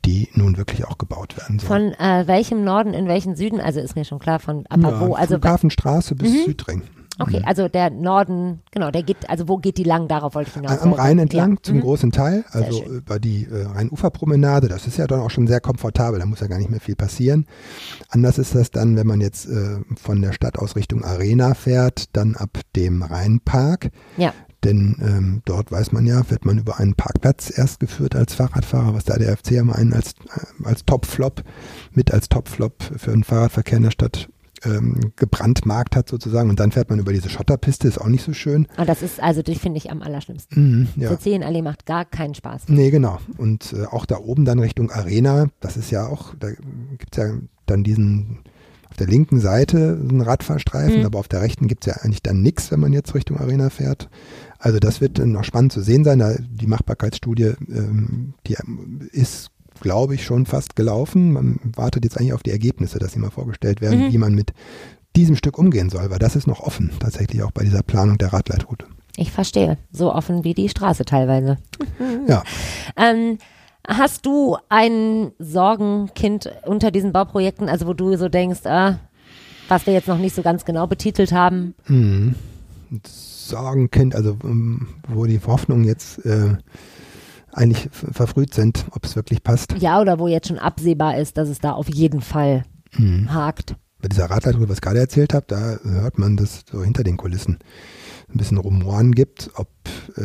die nun wirklich auch gebaut werden soll. Von äh, welchem Norden in welchen Süden? Also ist mir schon klar von aber ja, wo? Also Flughafenstraße bis Mhm. Südring. Okay, also der Norden, genau, der geht, also wo geht die lang? Darauf wollte ich hinaus. Am Rhein entlang Ja. zum Mhm. großen Teil, also über die äh, Rheinuferpromenade, das ist ja dann auch schon sehr komfortabel, da muss ja gar nicht mehr viel passieren. Anders ist das dann, wenn man jetzt äh, von der Stadt aus Richtung Arena fährt, dann ab dem Rheinpark. Ja. Denn ähm, dort weiß man ja, wird man über einen Parkplatz erst geführt als Fahrradfahrer, was da der FC ja mal einen als, äh, als Topflop, mit als Topflop für den Fahrradverkehr in der Stadt ähm, gebrandmarkt hat sozusagen. Und dann fährt man über diese Schotterpiste, ist auch nicht so schön. Und das ist, also die finde ich am allerschlimmsten. Mhm, ja. CC in Allee macht gar keinen Spaß. Nee, genau. Und äh, auch da oben dann Richtung Arena, das ist ja auch, da gibt's ja dann diesen, auf der linken Seite einen Radfahrstreifen, Mhm. aber auf der rechten gibt's ja eigentlich dann nichts, wenn man jetzt Richtung Arena fährt. Also das wird noch spannend zu sehen sein. Da, die Machbarkeitsstudie, ähm, die ist, glaube ich, schon fast gelaufen. Man wartet jetzt eigentlich auf die Ergebnisse, dass sie mal vorgestellt werden, Mhm. wie man mit diesem Stück umgehen soll, weil das ist noch offen, tatsächlich auch bei dieser Planung der Radleitroute. Ich verstehe. So offen wie die Straße teilweise. Ja. Ähm, hast du ein Sorgenkind unter diesen Bauprojekten, also wo du so denkst, ah, was wir jetzt noch nicht so ganz genau betitelt haben? Mhm. Sorgenkind, also ähm, wo die Hoffnungen jetzt äh, eigentlich verfrüht sind, ob es wirklich passt. Ja, oder wo jetzt schon absehbar ist, dass es da auf jeden Fall Mhm. hakt. Bei dieser Radleitung, was ich gerade erzählt habe, da hört man das so hinter den Kulissen ein bisschen Rumoren gibt, ob äh,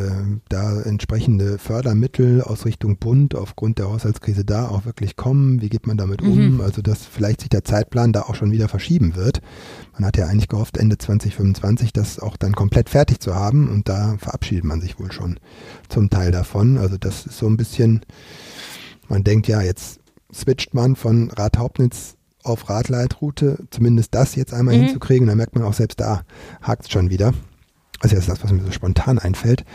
da entsprechende Fördermittel aus Richtung Bund aufgrund der Haushaltskrise da auch wirklich kommen. Wie geht man damit um? Also dass vielleicht sich der Zeitplan da auch schon wieder verschieben wird. Man hat ja eigentlich gehofft, Ende 2025 das auch dann komplett fertig zu haben und da verabschiedet man sich wohl schon zum Teil davon. Also das ist so ein bisschen, man denkt ja, jetzt switcht man von Radhauptnetz auf Radleitroute, zumindest das jetzt einmal Mhm. hinzukriegen, dann merkt man auch selbst da hakt es schon wieder. Also das ist das, was mir so spontan einfällt.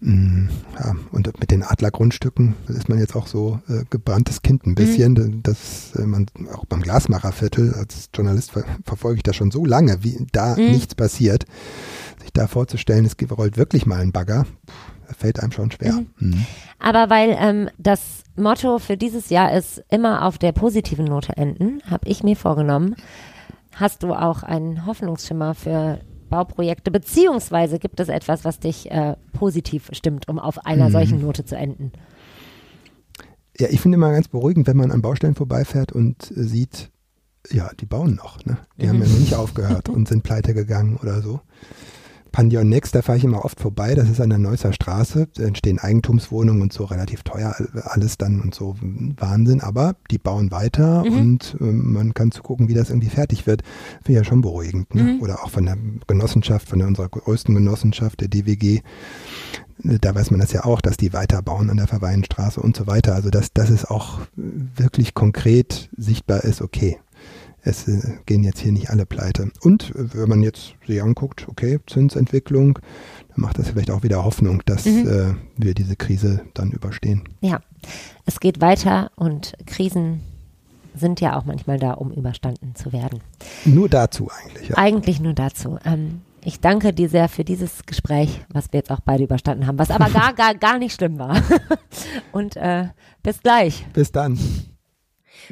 Mm, Ja, und mit den Adlergrundstücken ist man jetzt auch so äh, gebranntes Kind ein bisschen, dass äh, man auch beim Glasmacherviertel, als Journalist ver verfolge ich das schon so lange, wie da Mhm. nichts passiert. Sich da vorzustellen, es rollt wirklich mal ein Bagger, fällt einem schon schwer. Mhm. Aber weil ähm, das Motto für dieses Jahr ist immer auf der positiven Note enden, habe ich mir vorgenommen. Hast du auch einen Hoffnungsschimmer für Bauprojekte, beziehungsweise gibt es etwas, was dich äh, positiv stimmt, um auf einer Mhm. solchen Note zu enden? Ja, ich finde immer ganz beruhigend, wenn man an Baustellen vorbeifährt und äh, sieht, Ja, die bauen noch. Ne? Die mhm. haben ja noch nicht aufgehört und sind pleite gegangen oder so. Pandion Next, da fahre ich immer oft vorbei. Das ist an der Neusser Straße. Da entstehen Eigentumswohnungen und so relativ teuer alles dann und so Wahnsinn. Aber die bauen weiter mhm. und äh, man kann zugucken, wie das irgendwie fertig wird. Finde ich ja schon beruhigend. Ne? Mhm. Oder auch von der Genossenschaft, von der, unserer größten Genossenschaft, der DWG. Da weiß man das ja auch, dass die weiterbauen an der Verweihenstraße und so weiter. Also dass, dass es auch wirklich konkret sichtbar ist, okay, es äh, gehen jetzt hier nicht alle pleite. Und äh, wenn man jetzt sich anguckt, okay, Zinsentwicklung, dann macht das vielleicht auch wieder Hoffnung, dass mhm. äh, wir diese Krise dann überstehen. Ja, es geht weiter und Krisen sind ja auch manchmal da, um überstanden zu werden. Nur dazu eigentlich. Ja. Eigentlich nur dazu. Ähm, ich danke dir sehr für dieses Gespräch, was wir jetzt auch beide überstanden haben, was aber gar, gar, gar nicht schlimm war. Und äh, bis gleich. Bis dann.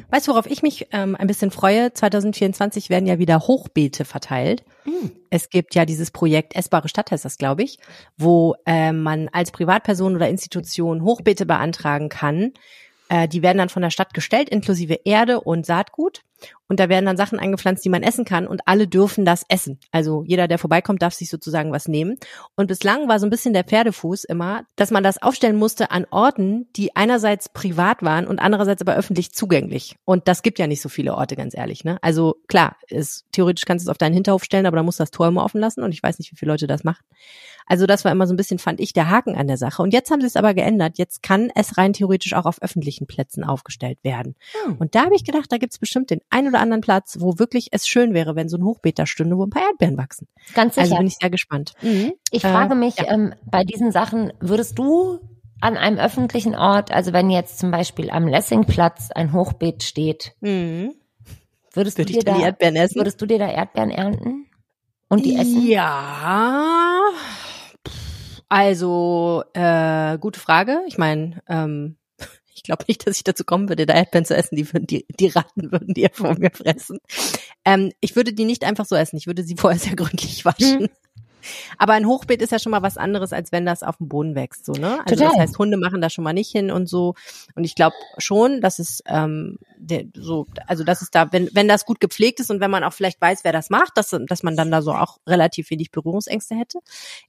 Weißt du, worauf ich mich ähm, ein bisschen freue? 2024 werden ja wieder Hochbeete verteilt. Mhm. Es gibt ja dieses Projekt Essbare Stadt heißt das, glaube ich, wo äh, man als Privatperson oder Institution Hochbeete beantragen kann äh, die werden dann von der Stadt gestellt, inklusive Erde und Saatgut. Und da werden dann Sachen eingepflanzt, die man essen kann und alle dürfen das essen. Also jeder, der vorbeikommt, darf sich sozusagen was nehmen. Und bislang war so ein bisschen der Pferdefuß immer, dass man das aufstellen musste an Orten, die einerseits privat waren und andererseits aber öffentlich zugänglich. Und das gibt ja nicht so viele Orte, ganz ehrlich. Ne? Also klar, ist, theoretisch kannst du es auf deinen Hinterhof stellen, aber da musst du das Tor immer offen lassen und ich weiß nicht, wie viele Leute das machen. Also das war immer so ein bisschen, fand ich, der Haken an der Sache. Und jetzt haben sie es aber geändert. Jetzt kann es rein theoretisch auch auf öffentlichen Plätzen aufgestellt werden. Hm. Und da habe ich gedacht, da gibt's bestimmt den ein oder anderen Platz, wo wirklich es schön wäre, wenn so ein Hochbeet da stünde, wo ein paar Erdbeeren wachsen. Ganz sicher. Also bin ich sehr gespannt. Mhm. Ich äh, frage mich ja. ähm, bei diesen Sachen, würdest du an einem öffentlichen Ort, also wenn jetzt zum Beispiel am Lessingplatz ein Hochbeet steht, mhm. würdest, Würde du dir da, Erdbeeren essen? würdest du dir da Erdbeeren ernten? Und die essen? Ja, also, äh, gute Frage. Ich meine, ähm, ich glaube nicht, dass ich dazu kommen würde, da Erdbeeren zu essen. Die, würden, die, die Ratten würden die ja vor mir fressen. Ähm, ich würde die nicht einfach so essen. Ich würde sie vorher sehr gründlich waschen. Hm. Aber ein Hochbeet ist ja schon mal was anderes, als wenn das auf dem Boden wächst, so, ne? Also Total. das heißt, Hunde machen da schon mal nicht hin und so. Und ich glaube schon, dass es ähm, der, so, also dass es da, wenn, wenn das gut gepflegt ist und wenn man auch vielleicht weiß, wer das macht, dass, dass man dann da so auch relativ wenig Berührungsängste hätte.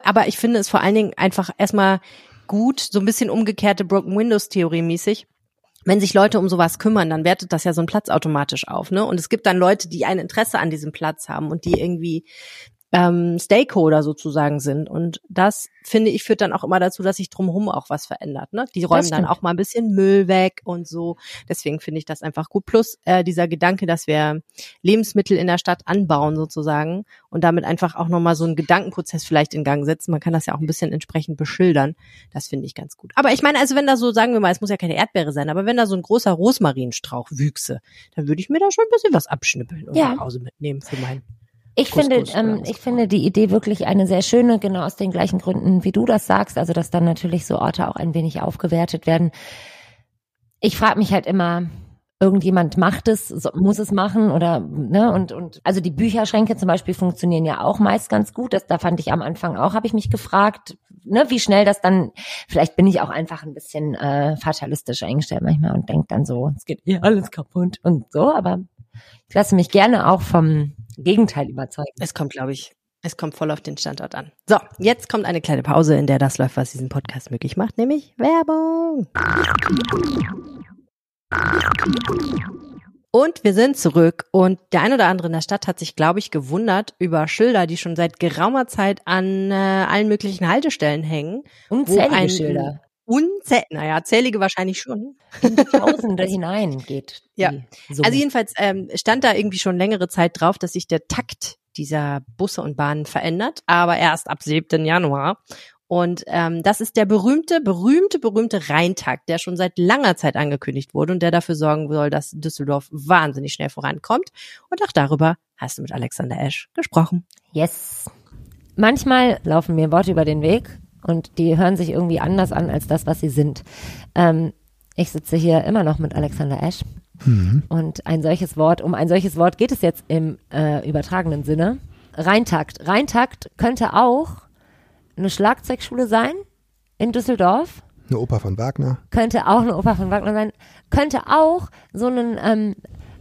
Aber ich finde es vor allen Dingen einfach erstmal gut, so ein bisschen umgekehrte Broken Windows Theorie mäßig wenn sich Leute um sowas kümmern, dann wertet das ja so ein Platz automatisch auf, ne? Und es gibt dann Leute, die ein Interesse an diesem Platz haben und die irgendwie ähm, Stakeholder sozusagen sind. Und das, finde ich, führt dann auch immer dazu, dass sich drumherum auch was verändert. Ne? Die räumen dann auch mal ein bisschen Müll weg und so. Deswegen finde ich das einfach gut. Plus äh, dieser Gedanke, dass wir Lebensmittel in der Stadt anbauen sozusagen und damit einfach auch nochmal so einen Gedankenprozess vielleicht in Gang setzen. Man kann das ja auch ein bisschen entsprechend beschildern. Das finde ich ganz gut. Aber ich meine, also wenn da so, sagen wir mal, es muss ja keine Erdbeere sein, aber wenn da so ein großer Rosmarinstrauch wüchse, dann würde ich mir da schon ein bisschen was abschnippeln und ja. nach Hause mitnehmen für meinen ich finde, ähm, ich finde die Idee wirklich eine sehr schöne, genau aus den gleichen Gründen, wie du das sagst. Also, dass dann natürlich so Orte auch ein wenig aufgewertet werden. Ich frage mich halt immer, irgendjemand macht es, so, muss es machen oder ne und und also die Bücherschränke zum Beispiel funktionieren ja auch meist ganz gut. Das da fand ich am Anfang auch, habe ich mich gefragt, ne, wie schnell das dann. Vielleicht bin ich auch einfach ein bisschen äh, fatalistisch eingestellt manchmal und denke dann so, es geht eh alles kaputt und so. Aber ich lasse mich gerne auch vom Gegenteil überzeugen. Es kommt, glaube ich, es kommt voll auf den Standort an. So, jetzt kommt eine kleine Pause, in der das läuft, was diesen Podcast möglich macht, nämlich Werbung. Und wir sind zurück und der ein oder andere in der Stadt hat sich, glaube ich, gewundert über Schilder, die schon seit geraumer Zeit an äh, allen möglichen Haltestellen hängen. Unzählige ein, Schilder. Unzählige, naja, zählige wahrscheinlich schon. In die Tausende hinein geht. Ja. Also jedenfalls ähm, stand da irgendwie schon längere Zeit drauf, dass sich der Takt dieser Busse und Bahnen verändert, aber erst ab 7. Januar. Und ähm, das ist der berühmte, berühmte, berühmte Rheintakt, der schon seit langer Zeit angekündigt wurde und der dafür sorgen soll, dass Düsseldorf wahnsinnig schnell vorankommt. Und auch darüber hast du mit Alexander Esch gesprochen. Yes. Manchmal laufen mir Worte über den Weg, und die hören sich irgendwie anders an als das, was sie sind. Ähm, ich sitze hier immer noch mit Alexander Ash. Mhm. Und ein solches Wort, um ein solches Wort geht es jetzt im äh, übertragenen Sinne. Reintakt. Reintakt könnte auch eine Schlagzeugschule sein in Düsseldorf. Eine Oper von Wagner. Könnte auch eine Oper von Wagner sein. Könnte auch so ein ähm,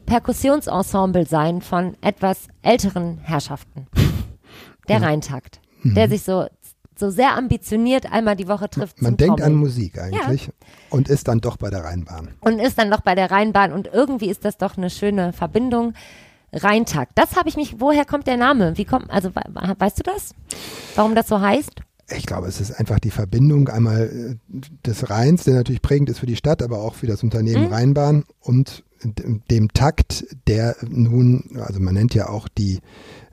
Perkussionsensemble sein von etwas älteren Herrschaften. Der Rheintakt. Der sich so, so sehr ambitioniert einmal die Woche trifft. Man zum denkt an Trommeln. Musik eigentlich und ist dann doch bei der Rheinbahn. und ist dann doch bei der Rheinbahn und irgendwie ist das doch eine schöne Verbindung. Rheintakt. Das habe ich mich, woher kommt der Name? Wie kommt, also we- we- weißt du das? Warum das so heißt? Ich glaube, es ist einfach die Verbindung einmal äh, des Rheins, der natürlich prägend ist für die Stadt, aber auch für das Unternehmen Mhm. Rheinbahn und dem Takt, der nun, also man nennt ja auch die,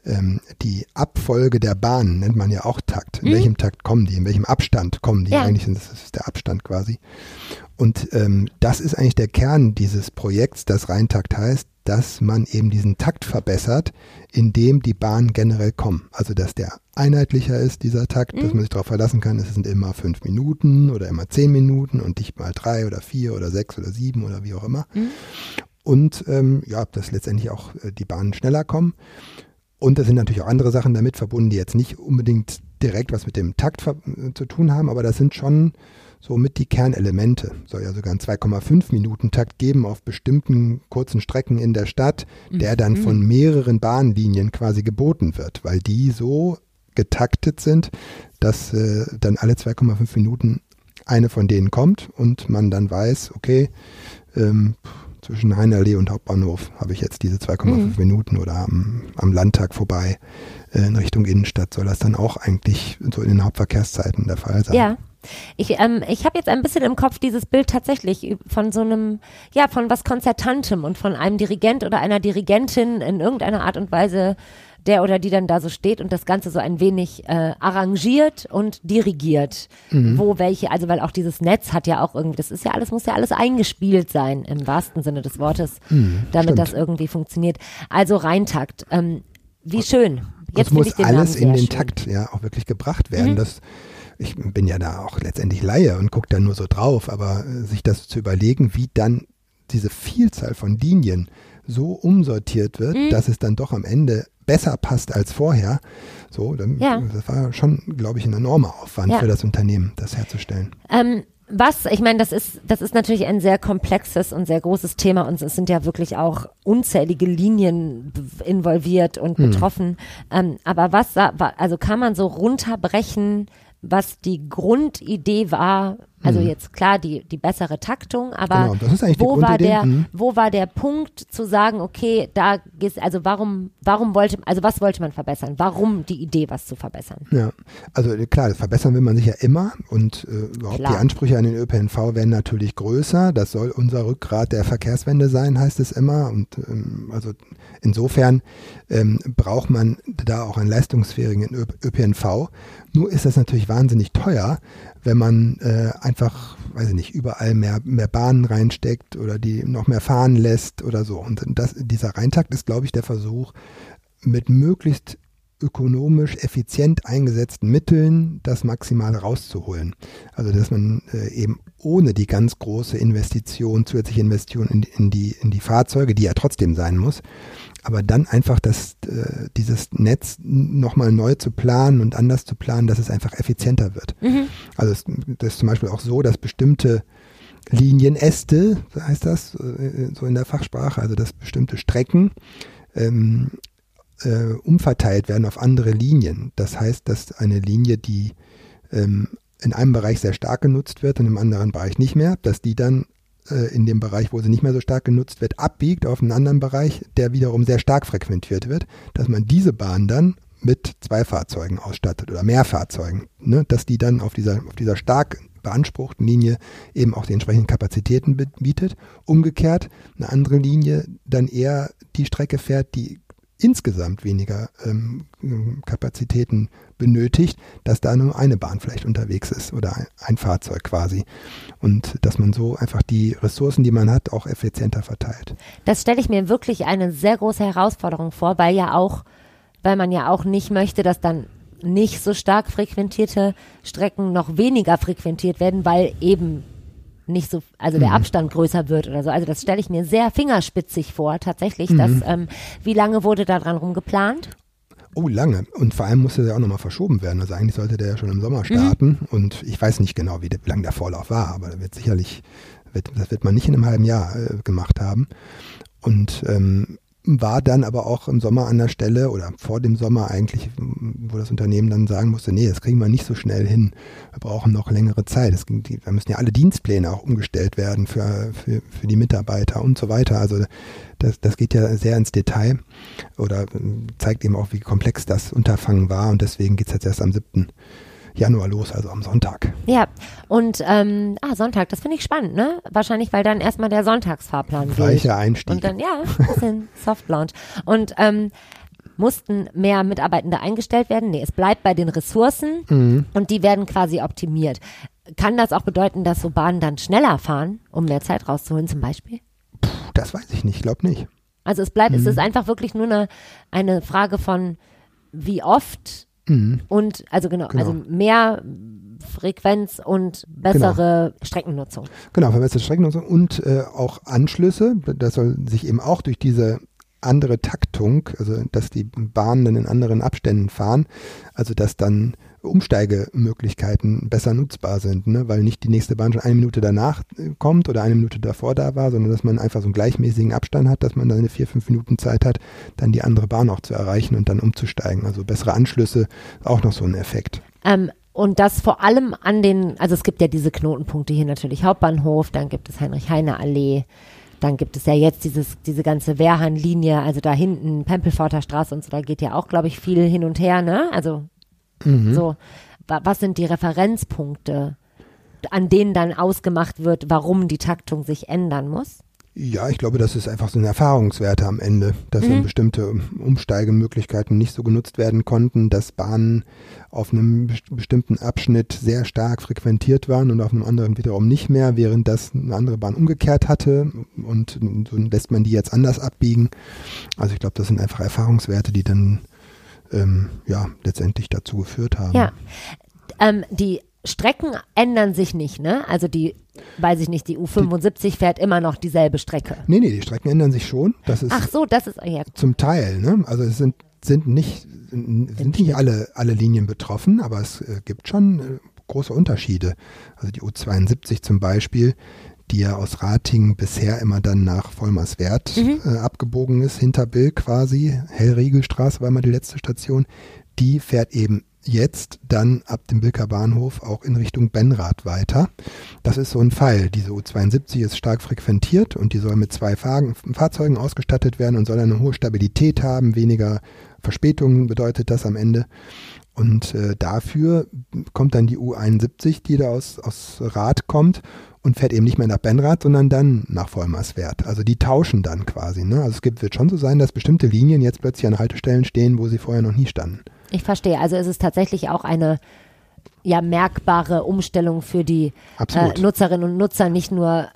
ähm, die Abfolge der Bahnen, nennt man ja auch Takt. In welchem Takt kommen die? In welchem Abstand kommen die? Mhm. Ja. Eigentlich das, ist der Abstand quasi. Und ähm, das ist eigentlich der Kern dieses Projekts, das Rheintakt heißt, dass man eben diesen Takt verbessert, indem die Bahnen generell kommen. Also dass der einheitlicher ist, dieser Takt, dass man sich darauf verlassen kann, es sind immer fünf Minuten oder immer zehn Minuten und nicht mal drei oder vier oder sechs oder sieben oder wie auch immer. Und ähm, ja, dass letztendlich auch äh, die Bahnen schneller kommen. Und da sind natürlich auch andere Sachen damit verbunden, die jetzt nicht unbedingt direkt was mit dem Takt äh, zu tun haben, aber das sind schon so mit die Kernelemente. Soll ja sogar einen 2,5 Minuten Takt geben auf bestimmten kurzen Strecken in der Stadt, der dann von mehreren Bahnlinien quasi geboten wird, weil die so getaktet sind, dass äh, dann alle 2,5 Minuten eine von denen kommt und man dann weiß, okay, ähm, zwischen Heinerlee und Hauptbahnhof habe ich jetzt diese 2,5 Minuten oder am, am Landtag vorbei äh, in Richtung Innenstadt soll das dann auch eigentlich so in den Hauptverkehrszeiten der Fall sein. Ja. Ich, ähm, ich habe jetzt ein bisschen im Kopf dieses Bild tatsächlich von so einem, ja, von was Konzertantem und von einem Dirigent oder einer Dirigentin in irgendeiner Art und Weise, der oder die dann da so steht und das Ganze so ein wenig äh, arrangiert und dirigiert. Mhm. Wo welche, also weil auch dieses Netz hat ja auch irgendwie, das ist ja alles, muss ja alles eingespielt sein, im wahrsten Sinne des Wortes, damit stimmt. das irgendwie funktioniert. Also Reintakt. Ähm, wie schön. Jetzt muss alles in den schön. Takt ja auch wirklich gebracht werden. Mhm. Das, ich bin ja da auch letztendlich Laie und gucke da nur so drauf, aber äh, sich das zu überlegen, wie dann diese Vielzahl von Linien so umsortiert wird, Mhm. dass es dann doch am Ende besser passt als vorher. So, dann, Ja. das war schon, glaube ich, ein enormer Aufwand Ja. für das Unternehmen, das herzustellen. Ähm, was, ich meine, das ist, das ist natürlich ein sehr komplexes und sehr großes Thema und es sind ja wirklich auch unzählige Linien involviert und betroffen. Ähm, aber was, also kann man so runterbrechen, was die Grundidee war? Also jetzt klar die, die bessere Taktung, aber Genau, wo war der, Mhm. wo war der Punkt zu sagen, okay, da gehst, also warum, warum wollte, also was wollte man verbessern? Warum die Idee, was zu verbessern? Ja, also klar, das verbessern will man sich ja immer und äh, überhaupt Klar. die Ansprüche an den ÖPNV werden natürlich größer. Das soll unser Rückgrat der Verkehrswende sein, heißt es immer. Und ähm, also insofern ähm, braucht man da auch einen leistungsfähigen ÖPNV. Nur ist das natürlich wahnsinnig teuer, wenn man äh, einfach, weiß ich nicht, überall mehr, mehr Bahnen reinsteckt oder die noch mehr fahren lässt oder so. Und das, dieser Reintakt ist, glaube ich, der Versuch, mit möglichst ökonomisch effizient eingesetzten Mitteln das Maximale rauszuholen. Also dass man äh, eben ohne die ganz große Investition, zusätzliche Investition in, in, die, in die Fahrzeuge, die ja trotzdem sein muss, aber dann einfach das, äh, dieses Netz nochmal neu zu planen und anders zu planen, dass es einfach effizienter wird. Also es, das ist zum Beispiel auch so, dass bestimmte Linienäste, so heißt das, äh, so in der Fachsprache, also dass bestimmte Strecken ähm, äh, umverteilt werden auf andere Linien. Das heißt, dass eine Linie, die ähm, in einem Bereich sehr stark genutzt wird und im anderen Bereich nicht mehr, dass die dann äh, in dem Bereich, wo sie nicht mehr so stark genutzt wird, abbiegt auf einen anderen Bereich, der wiederum sehr stark frequentiert wird, dass man diese Bahn dann mit zwei Fahrzeugen ausstattet oder mehr Fahrzeugen, ne, dass die dann auf dieser, auf dieser stark beanspruchten Linie eben auch die entsprechenden Kapazitäten bietet. Umgekehrt eine andere Linie dann eher die Strecke fährt, die insgesamt weniger ähm, Kapazitäten benötigt, dass da nur eine Bahn vielleicht unterwegs ist oder ein, Fahrzeug quasi. Und dass man so einfach die Ressourcen, die man hat, auch effizienter verteilt. Das stelle ich mir wirklich eine sehr große Herausforderung vor, weil ja auch, weil man ja auch nicht möchte, dass dann nicht so stark frequentierte Strecken noch weniger frequentiert werden, weil eben nicht so, also der Abstand größer wird oder so. Also das stelle ich mir sehr fingerspitzig vor, tatsächlich. Dass, ähm, wie lange wurde da dran rumgeplant? Oh, lange. Und vor allem musste der auch nochmal verschoben werden. Also eigentlich sollte der ja schon im Sommer starten. Und ich weiß nicht genau, wie, lang der Vorlauf war, aber der wird sicherlich, wird, das wird man nicht in einem halben Jahr äh, gemacht haben. Und ähm, war dann aber auch im Sommer an der Stelle oder vor dem Sommer eigentlich, wo das Unternehmen dann sagen musste, nee, das kriegen wir nicht so schnell hin. Wir brauchen noch längere Zeit. Es, da müssen ja alle Dienstpläne auch umgestellt werden für, für, für die Mitarbeiter und so weiter. Also das, das geht ja sehr ins Detail oder zeigt eben auch, wie komplex das Unterfangen war und deswegen geht es jetzt erst am 7. Januar los, also am Sonntag. Ja, und ähm, ah, Sonntag, das finde ich spannend, ne? Wahrscheinlich, weil dann erstmal der Sonntagsfahrplan gilt. Weicher Einstieg. Und dann, ja, ein bisschen Soft Launch. Und ähm, mussten mehr Mitarbeitende eingestellt werden? Nee, es bleibt bei den Ressourcen Mhm. und die werden quasi optimiert. Kann das auch bedeuten, dass so Bahnen dann schneller fahren, um mehr Zeit rauszuholen zum Beispiel? Puh, das weiß ich nicht, glaube nicht. Also es bleibt, Mhm. es ist einfach wirklich nur eine, eine Frage von wie oft Mhm. und also genau, Genau. also mehr Frequenz und bessere Streckennutzung. Genau, verbesserte Streckennutzung und äh, auch Anschlüsse. Das soll sich eben auch durch diese andere Taktung, also dass die Bahnen dann in anderen Abständen fahren, also dass dann Umsteigemöglichkeiten besser nutzbar sind, ne? weil nicht die nächste Bahn schon eine Minute danach äh, kommt oder eine Minute davor da war, sondern dass man einfach so einen gleichmäßigen Abstand hat, dass man dann eine vier, fünf Minuten Zeit hat, dann die andere Bahn auch zu erreichen und dann umzusteigen. Also bessere Anschlüsse, auch noch so ein Effekt. Ähm, und das vor allem an den, also es gibt ja diese Knotenpunkte hier natürlich Hauptbahnhof, dann gibt es Heinrich-Heine-Allee, dann gibt es ja jetzt dieses, diese ganze Wehrhahn-Linie, also da hinten Pempelforter Straße und so, da geht ja auch, glaube ich, viel hin und her, ne? Also Mhm. so, wa was sind die Referenzpunkte, an denen dann ausgemacht wird, warum die Taktung sich ändern muss? Ja, ich glaube, das ist einfach so eine Erfahrungswerte am Ende, dass Mhm. bestimmte Umsteigemöglichkeiten nicht so genutzt werden konnten, dass Bahnen auf einem best- bestimmten Abschnitt sehr stark frequentiert waren und auf einem anderen wiederum nicht mehr, während das eine andere Bahn umgekehrt hatte und so lässt man die jetzt anders abbiegen. Also ich glaube, das sind einfach Erfahrungswerte, die dann ähm, ja letztendlich dazu geführt haben. Ja. Ähm, die Strecken ändern sich nicht, ne? Also die, weiß ich nicht, die U75 fährt immer noch dieselbe Strecke. Nee, nee, die Strecken ändern sich schon. Das ist Ach so, das ist ja Zum Teil, ne? Also es sind, sind nicht, sind nicht alle, alle Linien betroffen, aber es äh, gibt schon äh, große Unterschiede. Also die U72 zum Beispiel, die ja aus Ratingen bisher immer dann nach Vollmerswerth äh, abgebogen ist, hinter Bill quasi, Hellriegelstraße war mal die letzte Station, die fährt eben jetzt dann ab dem Bilker Bahnhof auch in Richtung Benrath weiter. Das ist so ein Fall. Diese U72 ist stark frequentiert und die soll mit zwei Fahren, Fahrzeugen ausgestattet werden und soll eine hohe Stabilität haben, weniger Verspätungen bedeutet das am Ende. Und äh, dafür kommt dann die U71, die da aus, aus Rath kommt und fährt eben nicht mehr nach Benrath, sondern dann nach Vollmerswerth. Also die tauschen dann quasi. Ne? Also es gibt, wird schon so sein, dass bestimmte Linien jetzt plötzlich an Haltestellen stehen, wo sie vorher noch nie standen. Ich verstehe. Also es ist tatsächlich auch eine ja merkbare Umstellung für die äh, Nutzerinnen und Nutzer, nicht nur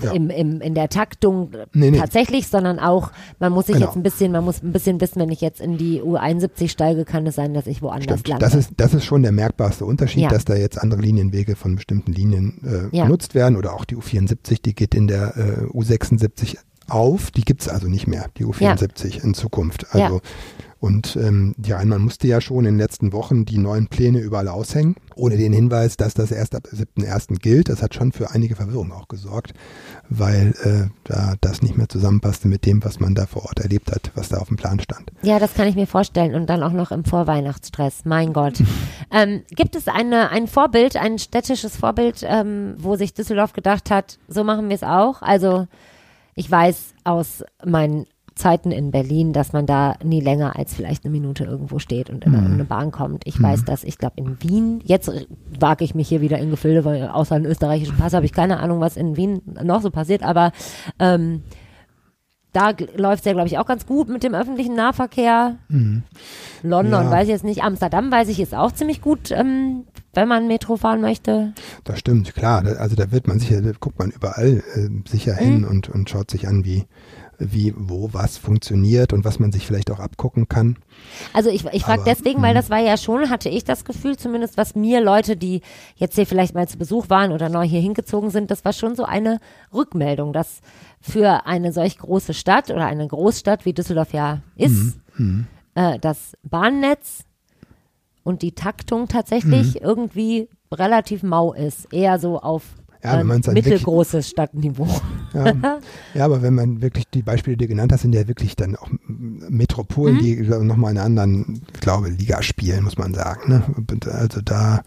Ja. im, im, in der Taktung Nee, nee. tatsächlich, sondern auch, man muss sich Genau. jetzt ein bisschen, man muss ein bisschen wissen, wenn ich jetzt in die U71 steige, kann es sein, dass ich woanders Stimmt. lande. Das ist, das ist schon der merkbarste Unterschied, Ja. dass da jetzt andere Linienwege von bestimmten Linien äh, Ja. genutzt werden oder auch die U74, die geht in der äh, U76 auf, die gibt's also nicht mehr, die U74 in Zukunft. Also Ja. und ähm, ja, man musste ja schon in den letzten Wochen die neuen Pläne überall aushängen, ohne den Hinweis, dass das erst ab 7.1. gilt. Das hat schon für einige Verwirrung auch gesorgt, weil äh, da das nicht mehr zusammenpasste mit dem, was man da vor Ort erlebt hat, was da auf dem Plan stand. Ja, das kann ich mir vorstellen und dann auch noch im Vorweihnachtsstress. Mein Gott. ähm, gibt es eine, ein Vorbild, ein städtisches Vorbild, ähm, wo sich Düsseldorf gedacht hat, so machen wir es auch? Also ich weiß aus meinen Zeiten in Berlin, dass man da nie länger als vielleicht eine Minute irgendwo steht und immer in eine Bahn kommt. Ich weiß, dass ich glaube in Wien, jetzt wage ich mich hier wieder in Gefilde, weil außer einen österreichischen Pass habe ich keine Ahnung, was in Wien noch so passiert, aber ähm, da läuft es ja, glaube ich, auch ganz gut mit dem öffentlichen Nahverkehr. London Ja. weiß ich jetzt nicht. Amsterdam weiß ich ist auch ziemlich gut, ähm, wenn man Metro fahren möchte. Das stimmt, klar. Also da wird man sicher, da guckt man überall äh, sicher Mhm. hin und, und schaut sich an, wie, wie, wo was funktioniert und was man sich vielleicht auch abgucken kann. Also ich, ich frage deswegen, weil das war ja schon, hatte ich das Gefühl, zumindest was mir Leute, die jetzt hier vielleicht mal zu Besuch waren oder neu hier hingezogen sind, das war schon so eine Rückmeldung, dass für eine solch große Stadt oder eine Großstadt wie Düsseldorf ja ist, äh, das Bahnnetz und die Taktung tatsächlich irgendwie relativ mau ist. Eher so auf Ja, wirklich- mittelgroßes Stadtniveau. Ja, ja, aber wenn man wirklich die Beispiele, die du genannt hast, sind ja wirklich dann auch Metropolen, Mhm. die nochmal in einer anderen, ich glaube, Liga spielen, muss man sagen. Ne? Also da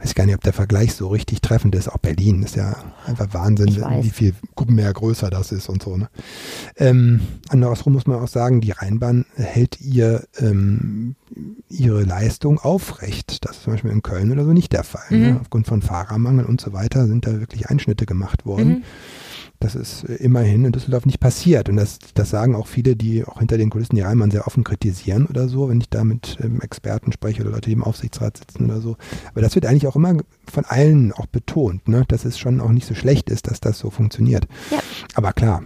weiß ich gar nicht, ob der Vergleich so richtig treffend ist. Auch Berlin ist ja einfach Wahnsinn, wie viel mehr größer das ist und so. Ne? Ähm, andersrum muss man auch sagen, die Rheinbahn hält ihr ähm, ihre Leistung aufrecht. Das ist zum Beispiel in Köln oder so nicht der Fall. Mhm. Ne? Aufgrund von Fahrermangel und so weiter sind da wirklich Einschnitte gemacht worden. Mhm. Das ist äh, immerhin in Düsseldorf nicht passiert. Und das, das sagen auch viele, die auch hinter den Kulissen die Rheinbahn sehr offen kritisieren oder so, wenn ich da mit ähm, Experten spreche oder Leute, die im Aufsichtsrat sitzen oder so. Aber das wird eigentlich auch immer von allen auch betont, ne? dass es schon auch nicht so schlecht ist, dass das so funktioniert. Ja. Aber klar,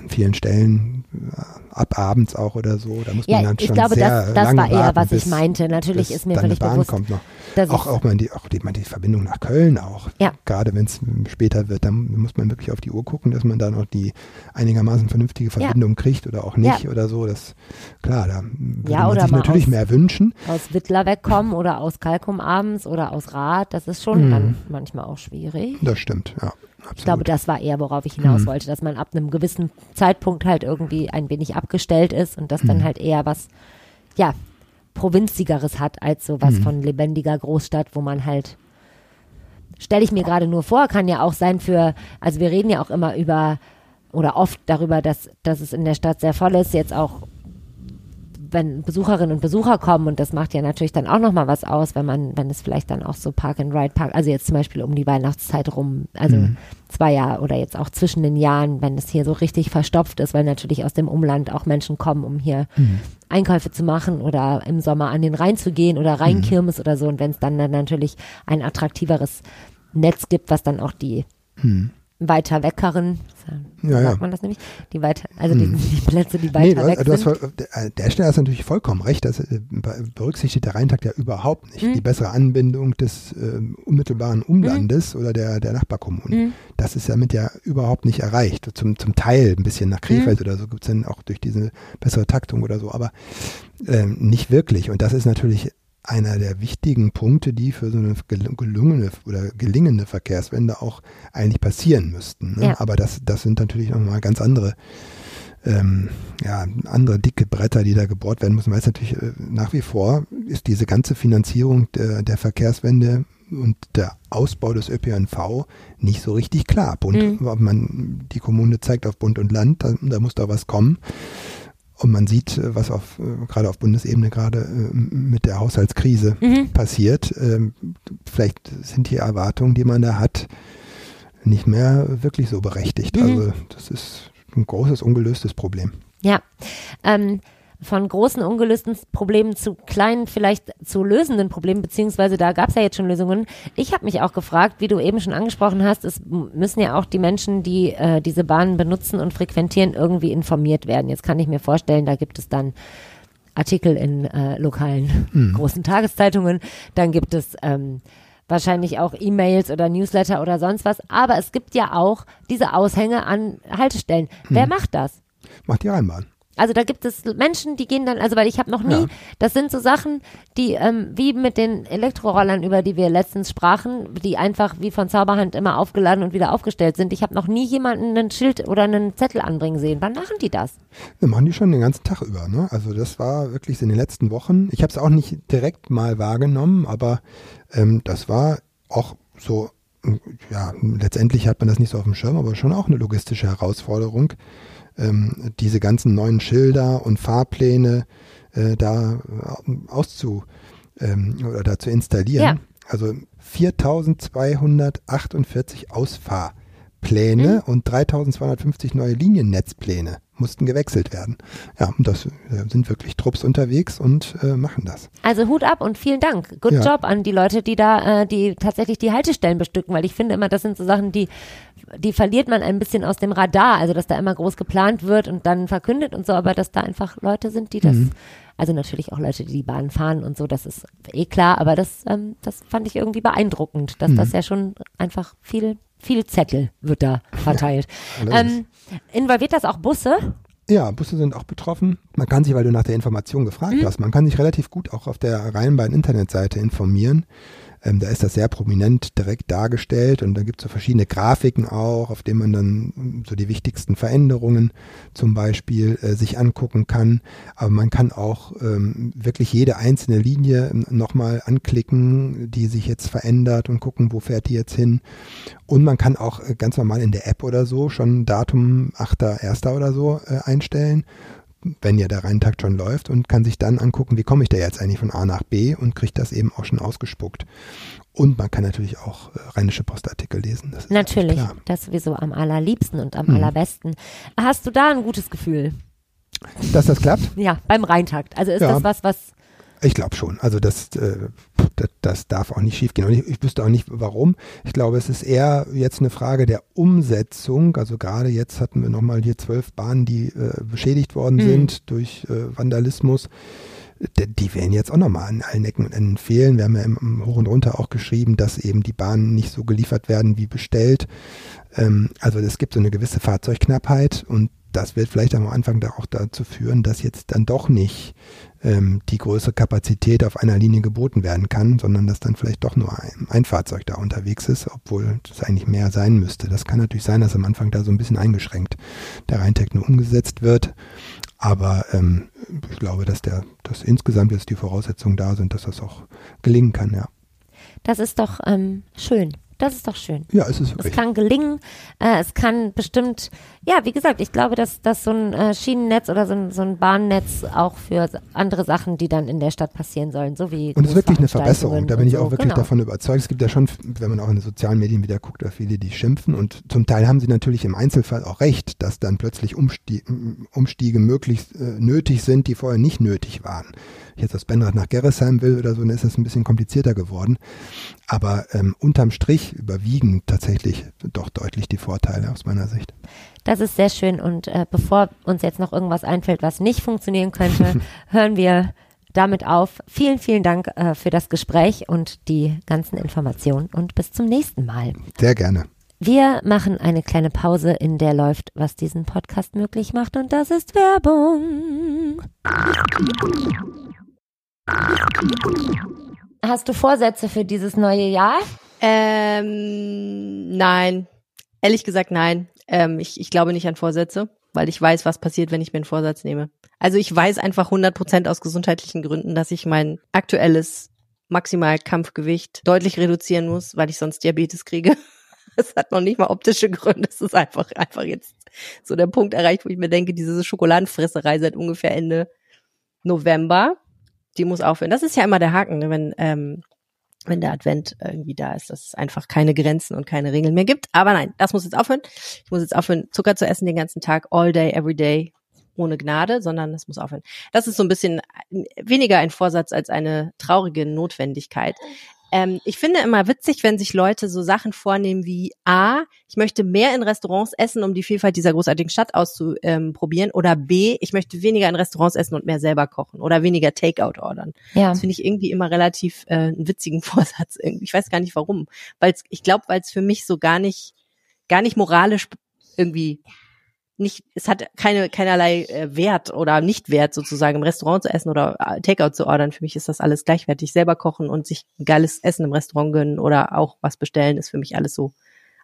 an vielen Stellen, äh, ab abends auch oder so, da muss man Ja, dann ich schon glaube, sehr das, das lange war eher, was ich meinte. Natürlich ist mir dann völlig Bahn bewusst, kommt noch. Auch, auch mal die, auch die, man die Verbindung nach Köln auch. Ja. Gerade wenn es später wird, dann muss man wirklich auf die Uhr gucken, dass man da noch die einigermaßen vernünftige Verbindung kriegt oder auch nicht oder so. Das klar, da würde Ja, man oder sich mal natürlich aus- mehr wünschen. aus Wittler wegkommen oder aus Kalkum abends oder aus Rad, das ist schon Mhm. dann manchmal auch schwierig. Das stimmt, ja. Absolut. Ich glaube, das war eher, worauf ich hinaus Mhm. wollte, dass man ab einem gewissen Zeitpunkt halt irgendwie ein wenig abgestellt ist und das dann Mhm. halt eher was, ja, provinzigeres hat als so was Mhm. von lebendiger Großstadt, wo man halt, stelle ich mir gerade nur vor, kann ja auch sein für, also wir reden ja auch immer über oder oft darüber, dass, dass es in der Stadt sehr voll ist, jetzt auch wenn Besucherinnen und Besucher kommen und das macht ja natürlich dann auch nochmal was aus, wenn man, wenn es vielleicht dann auch so Park and Ride Park, also jetzt zum Beispiel um die Weihnachtszeit rum, also Mhm. zwei Jahre oder jetzt auch zwischen den Jahren, wenn es hier so richtig verstopft ist, weil natürlich aus dem Umland auch Menschen kommen, um hier Mhm. Einkäufe zu machen oder im Sommer an den Rhein zu gehen oder Rheinkirmes oder so und wenn es dann, dann natürlich ein attraktiveres Netz gibt, was dann auch die Hm. Weiter weckeren, Ja, sagt ja. man das nämlich, die weiter, also die, Hm. die Plätze, die Nee, weiter du, weg hast sind. der, der Stelle hast natürlich vollkommen recht. Das äh, be- berücksichtigt der Rheintakt ja überhaupt nicht. Mhm. Die bessere Anbindung des ähm, unmittelbaren Umlandes oder der, der Nachbarkommunen. Mhm. Das ist damit ja überhaupt nicht erreicht. Zum, zum Teil ein bisschen nach Krefeld oder so gibt es dann auch durch diese bessere Taktung oder so, aber ähm, nicht wirklich. Und das ist natürlich einer der wichtigen Punkte, die für so eine gel- gelungene oder gelingende Verkehrswende auch eigentlich passieren müssten. Ne? Ja. Aber das, das sind natürlich nochmal ganz andere ähm, ja, andere dicke Bretter, die da gebohrt werden müssen, weil es natürlich äh, nach wie vor ist diese ganze Finanzierung der, der Verkehrswende und der Ausbau des ÖPNV nicht so richtig klar. Bund, Mhm. ob man, die Kommune zeigt auf Bund und Land, da, da muss da was kommen. Und man sieht, äh, was auf, äh, gerade auf Bundesebene gerade äh, mit der Haushaltskrise Mhm. passiert. Ähm, vielleicht sind die Erwartungen, die man da hat, nicht mehr wirklich so berechtigt. Mhm. Also das ist ein großes, ungelöstes Problem. Ja, ähm, von großen ungelösten Problemen zu kleinen, vielleicht zu lösenden Problemen, beziehungsweise da gab es ja jetzt schon Lösungen. Ich habe mich auch gefragt, wie du eben schon angesprochen hast, es müssen ja auch die Menschen, die äh, diese Bahnen benutzen und frequentieren, irgendwie informiert werden. Jetzt kann ich mir vorstellen, da gibt es dann Artikel in äh, lokalen Hm. großen Tageszeitungen, dann gibt es ähm, wahrscheinlich auch E-Mails oder Newsletter oder sonst was, aber es gibt ja auch diese Aushänge an Haltestellen. Wer macht das? Macht die Rheinbahn. Also da gibt es Menschen, die gehen dann, also weil ich habe noch nie, Ja. das sind so Sachen, die ähm, wie mit den Elektrorollern, über die wir letztens sprachen, die einfach wie von Zauberhand immer aufgeladen und wieder aufgestellt sind. Ich habe noch nie jemanden ein Schild oder einen Zettel anbringen sehen. Wann machen die das? Wir machen die schon den ganzen Tag über. Ne? Also das war wirklich in den letzten Wochen. Ich habe es auch nicht direkt mal wahrgenommen, aber ähm, das war auch so, ja, letztendlich hat man das nicht so auf dem Schirm, aber schon auch eine logistische Herausforderung, ähm, diese ganzen neuen Schilder und Fahrpläne äh, da äh, auszu ähm, oder da zu installieren. Ja. Also 4248 Ausfahrpläne und 3250 neue Liniennetzpläne mussten gewechselt werden. Ja, und das äh, sind wirklich Trupps unterwegs und äh, machen das. Also Hut ab und vielen Dank. Good Ja. Job an die Leute, die da, äh, die tatsächlich die Haltestellen bestücken, weil ich finde immer, das sind so Sachen, die, die verliert man ein bisschen aus dem Radar. Also, dass da immer groß geplant wird und dann verkündet und so, aber dass da einfach Leute sind, die das, Mhm. also natürlich auch Leute, die die Bahn fahren und so, das ist eh klar, aber das, ähm, das fand ich irgendwie beeindruckend, dass Mhm. das ja schon einfach viel, viel Zettel wird da verteilt. ähm, involviert das auch Busse? Ja, Busse sind auch betroffen. man kann sich, weil du nach der Information gefragt Mhm. hast, man kann sich relativ gut auch auf der Rheinbein Internetseite informieren. Ähm, da ist das sehr prominent direkt dargestellt und da gibt es so verschiedene Grafiken auch, auf denen man dann ähm, so die wichtigsten Veränderungen zum Beispiel äh, sich angucken kann. Aber man kann auch ähm, wirklich jede einzelne Linie ähm, nochmal anklicken, die sich jetzt verändert und gucken, wo fährt die jetzt hin. Und man kann auch äh, ganz normal in der App oder so schon Datum 8.1. oder so äh, einstellen wenn ja der Rheintakt schon läuft und kann sich dann angucken, wie komme ich da jetzt eigentlich von A nach B und kriegt das eben auch schon ausgespuckt. Und man kann natürlich auch äh, rheinische Postartikel lesen. Das ist Natürlich, Klar. das sowieso am allerliebsten und am Mhm. allerbesten. Hast du da ein gutes Gefühl? Dass das klappt? Ja, beim Rheintakt. Also ist Ja. das was, was Ich glaube schon. Also das, äh, das, das darf auch nicht schiefgehen. Und ich, ich wüsste auch nicht, warum. Ich glaube, es ist eher jetzt eine Frage der Umsetzung. Also gerade jetzt hatten wir nochmal hier zwölf Bahnen, die äh, beschädigt worden Mhm. sind durch äh, Vandalismus. D- Die werden jetzt auch nochmal an allen Ecken und Enden fehlen. Wir haben ja im, im Hoch und Runter auch geschrieben, dass eben die Bahnen nicht so geliefert werden wie bestellt. Ähm, also es gibt so eine gewisse Fahrzeugknappheit und das wird vielleicht am Anfang da auch dazu führen, dass jetzt dann doch nicht ähm, die größere Kapazität auf einer Linie geboten werden kann, sondern dass dann vielleicht doch nur ein, ein Fahrzeug da unterwegs ist, obwohl es eigentlich mehr sein müsste. Das kann natürlich sein, dass am Anfang da so ein bisschen eingeschränkt der Rheintech nur umgesetzt wird. Aber ähm, ich glaube, dass der, dass insgesamt jetzt die Voraussetzungen da sind, dass das auch gelingen kann, ja. das ist doch ähm, schön. Das ist doch schön. Ja, es ist Es wirklich. kann gelingen, äh, es kann bestimmt, ja, wie gesagt, ich glaube, dass, dass so ein äh, Schienennetz oder so ein, so ein Bahnnetz auch für andere Sachen, die dann in der Stadt passieren sollen, so wie Und es ist wirklich eine Verbesserung. Da bin ich so. auch wirklich genau. davon überzeugt. Es gibt ja schon, wenn man auch in den sozialen Medien wieder guckt, da viele, die schimpfen. Und zum Teil haben sie natürlich im Einzelfall auch recht, dass dann plötzlich Umstie Umstiege möglichst äh, nötig sind, die vorher nicht nötig waren. Wenn ich jetzt aus Benrath nach Gerresheim will oder so, dann ist das ein bisschen komplizierter geworden. Aber ähm, unterm Strich überwiegen tatsächlich doch deutlich die Vorteile aus meiner Sicht. Das ist sehr schön und äh, bevor uns jetzt noch irgendwas einfällt, was nicht funktionieren könnte, hören wir damit auf. Vielen, vielen Dank äh, für das Gespräch und die ganzen Informationen und bis zum nächsten Mal. Sehr gerne. Wir machen eine kleine Pause, in der läuft, was diesen Podcast möglich macht und das ist Werbung. Hast du Vorsätze für dieses neue Jahr? Ähm, nein. Ehrlich gesagt, nein. Ähm, ich, ich glaube nicht an Vorsätze, weil ich weiß, was passiert, wenn ich mir einen Vorsatz nehme. Also ich weiß einfach 100 Prozent aus gesundheitlichen Gründen, dass ich mein aktuelles Maximalkampfgewicht deutlich reduzieren muss, weil ich sonst Diabetes kriege. Es hat noch nicht mal optische Gründe. Es ist einfach, einfach jetzt so der Punkt erreicht, wo ich mir denke, diese Schokoladenfresserei seit ungefähr Ende November, die muss aufhören. Das ist ja immer der Haken, ne? wenn, ähm, wenn der Advent irgendwie da ist, dass es einfach keine Grenzen und keine Regeln mehr gibt. Aber nein, das muss jetzt aufhören. Ich muss jetzt aufhören, Zucker zu essen den ganzen Tag, all day, every day, ohne Gnade, sondern das muss aufhören. Das ist so ein bisschen weniger ein Vorsatz als eine traurige Notwendigkeit. Ähm, ich finde immer witzig, wenn sich Leute so Sachen vornehmen wie A, ich möchte mehr in Restaurants essen, um die Vielfalt dieser großartigen Stadt auszuprobieren, oder B, ich möchte weniger in Restaurants essen und mehr selber kochen oder weniger Takeout ordern. Ja. Das finde ich irgendwie immer relativ äh, einen witzigen Vorsatz irgendwie. Ich weiß gar nicht warum, weil ich glaube, weil es für mich so gar nicht gar nicht moralisch irgendwie nicht, es hat keine keinerlei äh, Wert oder Nicht-Wert sozusagen im Restaurant zu essen oder äh, Takeout zu ordern. Für mich ist das alles gleichwertig. Selber kochen und sich ein geiles Essen im Restaurant gönnen oder auch was bestellen, ist für mich alles so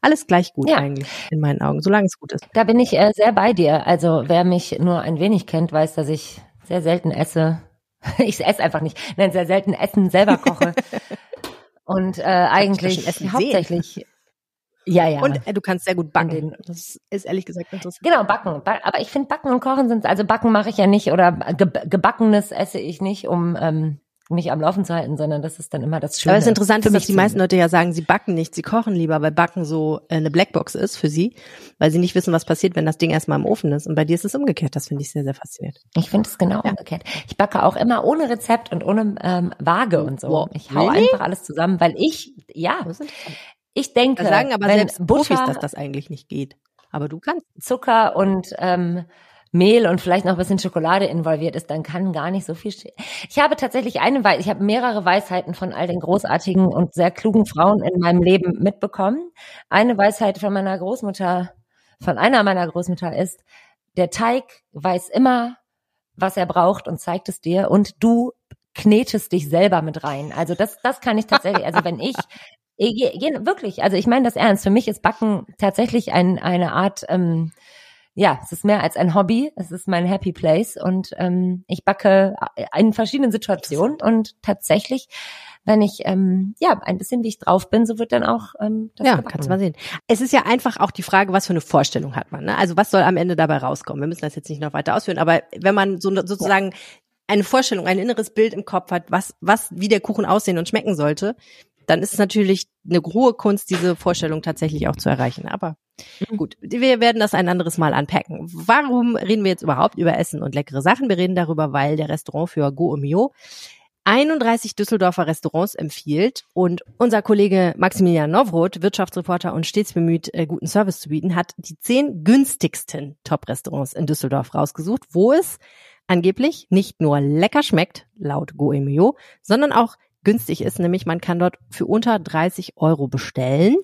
alles gleich gut Ja. eigentlich in meinen Augen, solange es gut ist. Da bin ich äh, sehr bei dir. Also wer mich nur ein wenig kennt, weiß, dass ich sehr selten esse. Ich esse einfach nicht. Nein, sehr selten Essen selber koche. Und äh, eigentlich hauptsächlich. Ja, ja. Und äh, du kannst sehr gut backen. den- Das ist ehrlich gesagt interessant. Genau, backen. Ba- Aber ich finde, backen und kochen sind, also backen mache ich ja nicht oder ge gebackenes esse ich nicht, um ähm, mich am Laufen zu halten, sondern das ist dann immer das Schöne. Aber es ist interessant, für mich die meisten Leute ja sagen, sie backen nicht, sie kochen lieber, weil Backen so äh, eine Blackbox ist für sie, weil sie nicht wissen, was passiert, wenn das Ding erstmal im Ofen ist. Und bei dir ist es umgekehrt. Das finde ich sehr, sehr faszinierend. Ich finde es genau Ja. umgekehrt. Ich backe auch immer ohne Rezept und ohne ähm, Waage und so. Wow. Ich hau Really? einfach alles zusammen, weil ich, ja. Ich denke, Da sagen aber wenn selbst Butter, Profis, dass das eigentlich nicht geht. Aber du kannst. Zucker und ähm, Mehl und vielleicht noch ein bisschen Schokolade involviert ist, dann kann gar nicht so viel. Ich habe tatsächlich eine, Wei ich habe mehrere Weisheiten von all den großartigen und sehr klugen Frauen in meinem Leben mitbekommen. Eine Weisheit von meiner Großmutter, von einer meiner Großmutter ist: Der Teig weiß immer, was er braucht und zeigt es dir und du knetest dich selber mit rein. Also das, das kann ich tatsächlich, also wenn ich, ich wirklich, also ich meine das ernst, für mich ist Backen tatsächlich ein, eine Art, ähm, ja, es ist mehr als ein Hobby, es ist mein Happy Place und ähm, ich backe in verschiedenen Situationen und tatsächlich wenn ich ähm, ja ein bisschen wie ich drauf bin, so wird dann auch ähm, das Ja, gebacken. kannst du mal sehen. Es ist ja einfach auch die Frage, was für eine Vorstellung hat man. Ne? Also was soll am Ende dabei rauskommen? Wir müssen das jetzt nicht noch weiter ausführen, aber wenn man so sozusagen eine Vorstellung, ein inneres Bild im Kopf hat, was was wie der Kuchen aussehen und schmecken sollte, dann ist es natürlich eine hohe Kunst, diese Vorstellung tatsächlich auch zu erreichen. Aber gut, wir werden das ein anderes Mal anpacken. Warum reden wir jetzt überhaupt über Essen und leckere Sachen? Wir reden darüber, weil der Restaurantführer Go Mio 31 Düsseldorfer Restaurants empfiehlt und unser Kollege Maximilian Nowroth, Wirtschaftsreporter und stets bemüht, äh, guten Service zu bieten, hat die zehn günstigsten Top-Restaurants in Düsseldorf rausgesucht, wo es angeblich nicht nur lecker schmeckt, laut Goemio, sondern auch günstig ist, nämlich man kann dort für unter 30 Euro bestellen.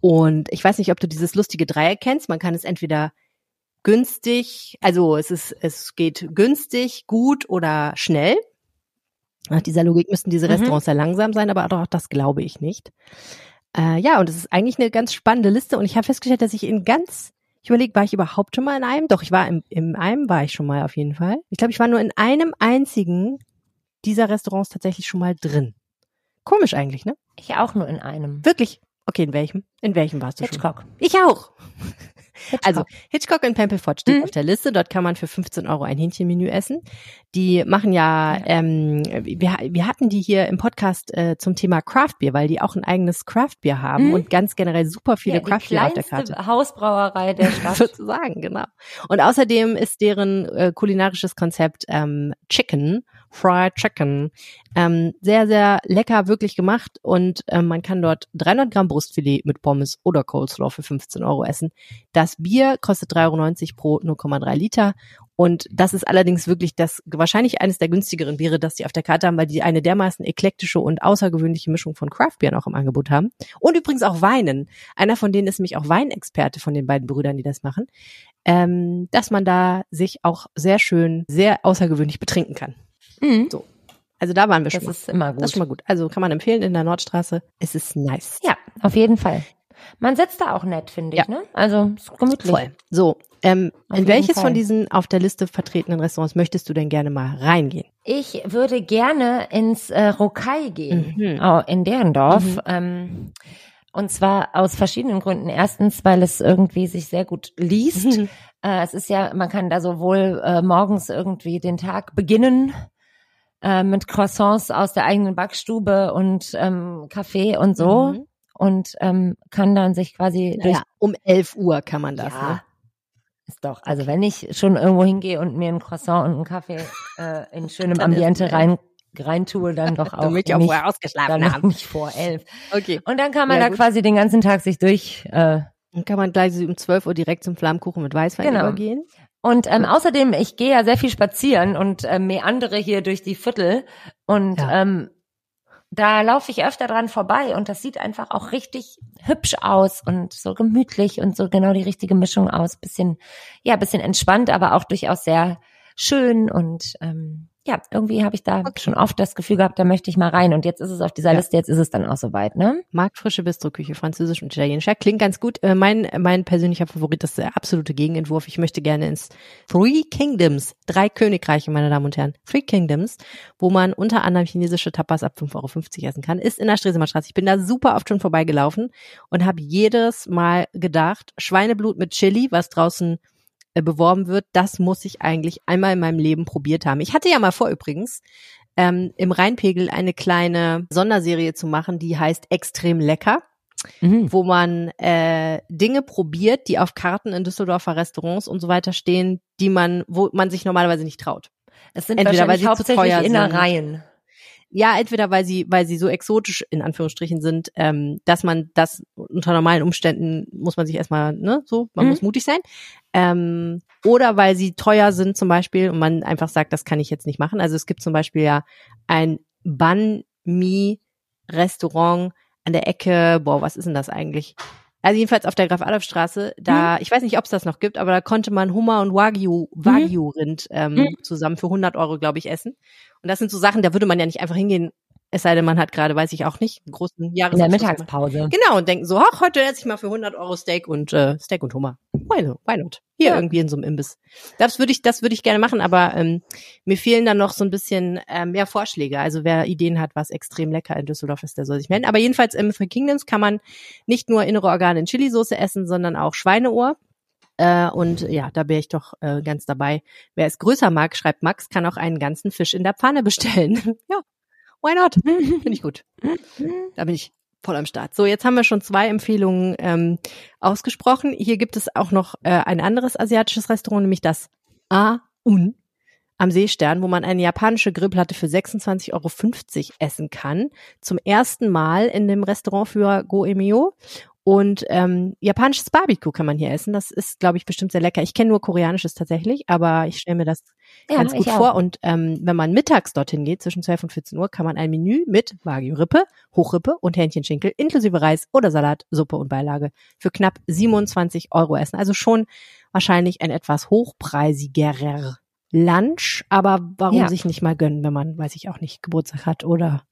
Und ich weiß nicht, ob du dieses lustige Dreieck kennst. Man kann es entweder günstig, also es ist, es geht günstig, gut oder schnell. Nach dieser Logik müssten diese Mhm. Restaurants sehr langsam sein, aber auch das glaube ich nicht. Äh, ja, und es ist eigentlich eine ganz spannende Liste und ich habe festgestellt, dass ich in ganz, ich überlege, war ich überhaupt schon mal in einem? Doch, ich war im, im einem war ich schon mal auf jeden Fall. Ich glaube, ich war nur in einem einzigen dieser Restaurants tatsächlich schon mal drin. Komisch eigentlich, ne? Ich auch nur in einem. Wirklich. Okay, in welchem? In welchem warst du schon? Hitchcock. Ich auch. Hitchcock. Also Hitchcock in Pempelfort steht Mhm. auf der Liste. Dort kann man für 15 Euro ein Hähnchenmenü essen. Die machen ja, Ja. Ähm, wir, wir hatten die hier im Podcast äh, zum Thema Craft Beer, weil die auch ein eigenes Craft Beer haben Mhm. und ganz generell super viele ja, die Craft Beer auf der Karte. Hausbrauerei der Stadt. Sozusagen, genau. Und außerdem ist deren äh, kulinarisches Konzept ähm, Chicken, Fried Chicken, ähm, sehr, sehr lecker wirklich gemacht und ähm, man kann dort 300 Gramm Brustfilet mit Pommes oder Coleslaw für 15 Euro essen. Das Bier kostet 3,90 Euro pro 0,3 Liter und das ist allerdings wirklich das wahrscheinlich eines der günstigeren Biere, das die auf der Karte haben, weil die eine dermaßen eklektische und außergewöhnliche Mischung von Craftbieren auch im Angebot haben. Und übrigens auch Weinen. Einer von denen ist nämlich auch Weinexperte von den beiden Brüdern, die das machen, ähm, dass man da sich auch sehr schön, sehr außergewöhnlich betrinken kann. Mhm. Also da waren wir Das schon mal. ist immer gut. Das ist schon mal gut. Also kann man empfehlen in der Nordstraße. Es ist nice. Ja, auf jeden Fall. Man sitzt da auch nett, finde ich, Ja. ne? Also ist gemütlich. Voll. So, ähm, in welches Fall. von diesen auf der Liste vertretenen Restaurants möchtest du denn gerne mal reingehen? Ich würde gerne ins äh, Rokai gehen, Mhm. oh, in Derendorf. Mhm. Ähm, und zwar aus verschiedenen Gründen. Erstens, weil es irgendwie sich sehr gut liest. Äh, es ist ja, man kann da sowohl äh, morgens irgendwie den Tag beginnen äh, mit Croissants aus der eigenen Backstube und ähm, Kaffee und so Mhm. und ähm, kann dann sich quasi durch Ja, um 11 Uhr kann man das. Ja. Ne? Ist doch, also wenn ich schon irgendwo hingehe und mir ein Croissant und einen Kaffee äh, in schönem Ambiente rein rein tue, dann doch auch Damit ich auch vorher ausgeschlafen haben. nicht vor elf. Okay. Und dann kann man Ja, da gut. quasi den ganzen Tag sich durch äh, Dann kann man gleich um 12 Uhr direkt zum Flammkuchen mit Weißwein Genau. übergehen. Und ähm, außerdem, ich gehe ja sehr viel spazieren und äh, meandere hier durch die Viertel und Ja. ähm, da laufe ich öfter dran vorbei und das sieht einfach auch richtig hübsch aus und so gemütlich und so genau die richtige Mischung aus. Bisschen, ja, bisschen entspannt, aber auch durchaus sehr schön und ähm, ja, irgendwie habe ich da Okay. schon oft das Gefühl gehabt, da möchte ich mal rein und jetzt ist es auf dieser Ja. Liste, jetzt ist es dann auch soweit, ne? Marktfrische Bistroküche, französisch und italienisch. Ja, klingt ganz gut. Äh, mein, mein persönlicher Favorit ist der absolute Gegenentwurf. Ich möchte gerne ins Three Kingdoms, drei Königreiche, meine Damen und Herren. Three Kingdoms, wo man unter anderem chinesische Tapas ab 5,50 Euro essen kann, ist in der Stresemer Straße. Ich bin da super oft schon vorbeigelaufen und habe jedes Mal gedacht, Schweineblut mit Chili, was draußen beworben wird, das muss ich eigentlich einmal in meinem Leben probiert haben. Ich hatte ja mal vor übrigens, ähm, im Rheinpegel eine kleine Sonderserie zu machen, die heißt Extrem lecker, Mhm. wo man äh, Dinge probiert, die auf Karten in Düsseldorfer Restaurants und so weiter stehen, die man, wo man sich normalerweise nicht traut. Es sind Entweder, weil wahrscheinlich sie zu hauptsächlich. Innereien. Ja, entweder weil sie, weil sie so exotisch in Anführungsstrichen sind, ähm, dass man das unter normalen Umständen muss man sich erstmal, ne, so, man Mhm. muss mutig sein. Ähm, oder weil sie teuer sind zum Beispiel und man einfach sagt, das kann ich jetzt nicht machen. Also es gibt zum Beispiel ja ein Banh Mi Restaurant an der Ecke, boah, was ist denn das eigentlich? Also jedenfalls auf der Graf-Adolf-Straße, da, ich weiß nicht, ob es das noch gibt, aber da konnte man Hummer und Wagyu, Wagyu-Rind ähm, Mhm. zusammen für 100 Euro, glaube ich, essen. Und das sind so Sachen, da würde man ja nicht einfach hingehen, es sei denn, man hat gerade, weiß ich auch nicht, einen großen In der. Mittagspause. Genau, und denken so, ach, heute esse ich mal für 100 Euro Steak und äh, Steak und Hummer. Why not? Why not? Hier Ja. irgendwie in so einem Imbiss. Das würde ich, das würde ich gerne machen, aber ähm, mir fehlen dann noch so ein bisschen äh, mehr Vorschläge. Also wer Ideen hat, was extrem lecker in Düsseldorf ist, der soll sich melden. Aber jedenfalls im Three Kingdoms kann man nicht nur innere Organe in Chilisauce essen, sondern auch Schweineohr. Äh, und ja, da wäre ich doch äh, ganz dabei. Wer es größer mag, schreibt Max, kann auch einen ganzen Fisch in der Pfanne bestellen. ja, why not? Finde ich gut. Da bin ich voll am Start. So, jetzt haben wir schon zwei Empfehlungen ähm, ausgesprochen. Hier gibt es auch noch äh, ein anderes asiatisches Restaurant, nämlich das A-Un am Seestern, wo man eine japanische Grillplatte für 26,50 Euro essen kann. Zum ersten Mal in dem Restaurant für Goemio. Und ähm, japanisches Barbecue kann man hier essen. Das ist, glaube ich, bestimmt sehr lecker. Ich kenne nur koreanisches tatsächlich, aber ich stelle mir das Ja, ganz gut vor. Und ähm, wenn man mittags dorthin geht, zwischen 12 und 14 Uhr, kann man ein Menü mit Wagyu-Rippe, Hochrippe und Hähnchenschinkel inklusive Reis oder Salat, Suppe und Beilage für knapp 27 Euro essen. Also schon wahrscheinlich ein etwas hochpreisigerer Lunch, aber warum Ja. sich nicht mal gönnen, wenn man, weiß ich auch nicht, Geburtstag hat oder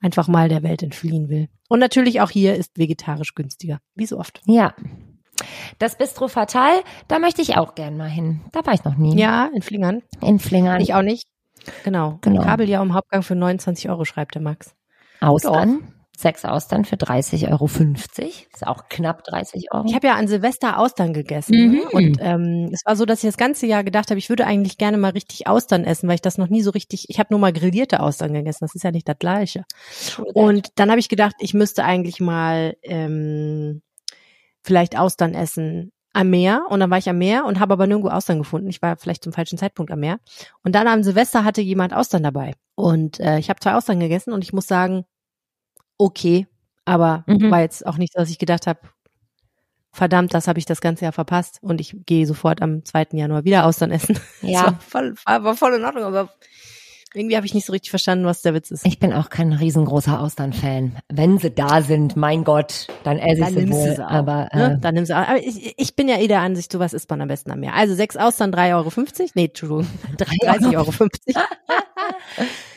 einfach mal der Welt entfliehen will. Und natürlich auch hier ist vegetarisch günstiger, wie so oft. Ja. Das Bistro Fatal, da möchte ich auch gern mal hin. Da war ich noch nie. Ja, in Flingern. In Flingern. Ich auch nicht. Genau. Genau. Kabeljau im Hauptgang für 29 Euro, schreibt der Max. Austern. Sechs Austern für 30,50 Euro. Ist auch knapp 30 Euro. Ich habe ja an Silvester Austern gegessen. Mhm. ne? Und ähm, es war so, dass ich das ganze Jahr gedacht habe, ich würde eigentlich gerne mal richtig Austern essen, weil ich das noch nie so richtig, ich habe nur mal grillierte Austern gegessen. Das ist ja nicht das gleiche. Und dann habe ich gedacht, ich müsste eigentlich mal ähm, vielleicht Austern essen am Meer. Und dann war ich am Meer und habe aber nirgendwo Austern gefunden. Ich war vielleicht zum falschen Zeitpunkt am Meer. Und dann am Silvester hatte jemand Austern dabei. Und äh, ich habe zwei Austern gegessen und ich muss sagen, okay, aber Mhm. war jetzt auch nicht, dass ich gedacht habe, verdammt, das habe ich das ganze Jahr verpasst und ich gehe sofort am 2. Januar wieder Austern essen. Das ja. war voll, war voll in Ordnung, aber irgendwie habe ich nicht so richtig verstanden, was der Witz ist. Ich bin auch kein riesengroßer Austern-Fan. Wenn sie da sind, mein Gott, dann esse ich sie wohl. sie. Aber ne? äh, Dann nimmst du auch. Aber ich, ich bin ja eh der Ansicht, sowas isst man am besten am Meer. Also sechs Austern, 3,50 Euro. Nee, Entschuldigung, 30,50 Euro.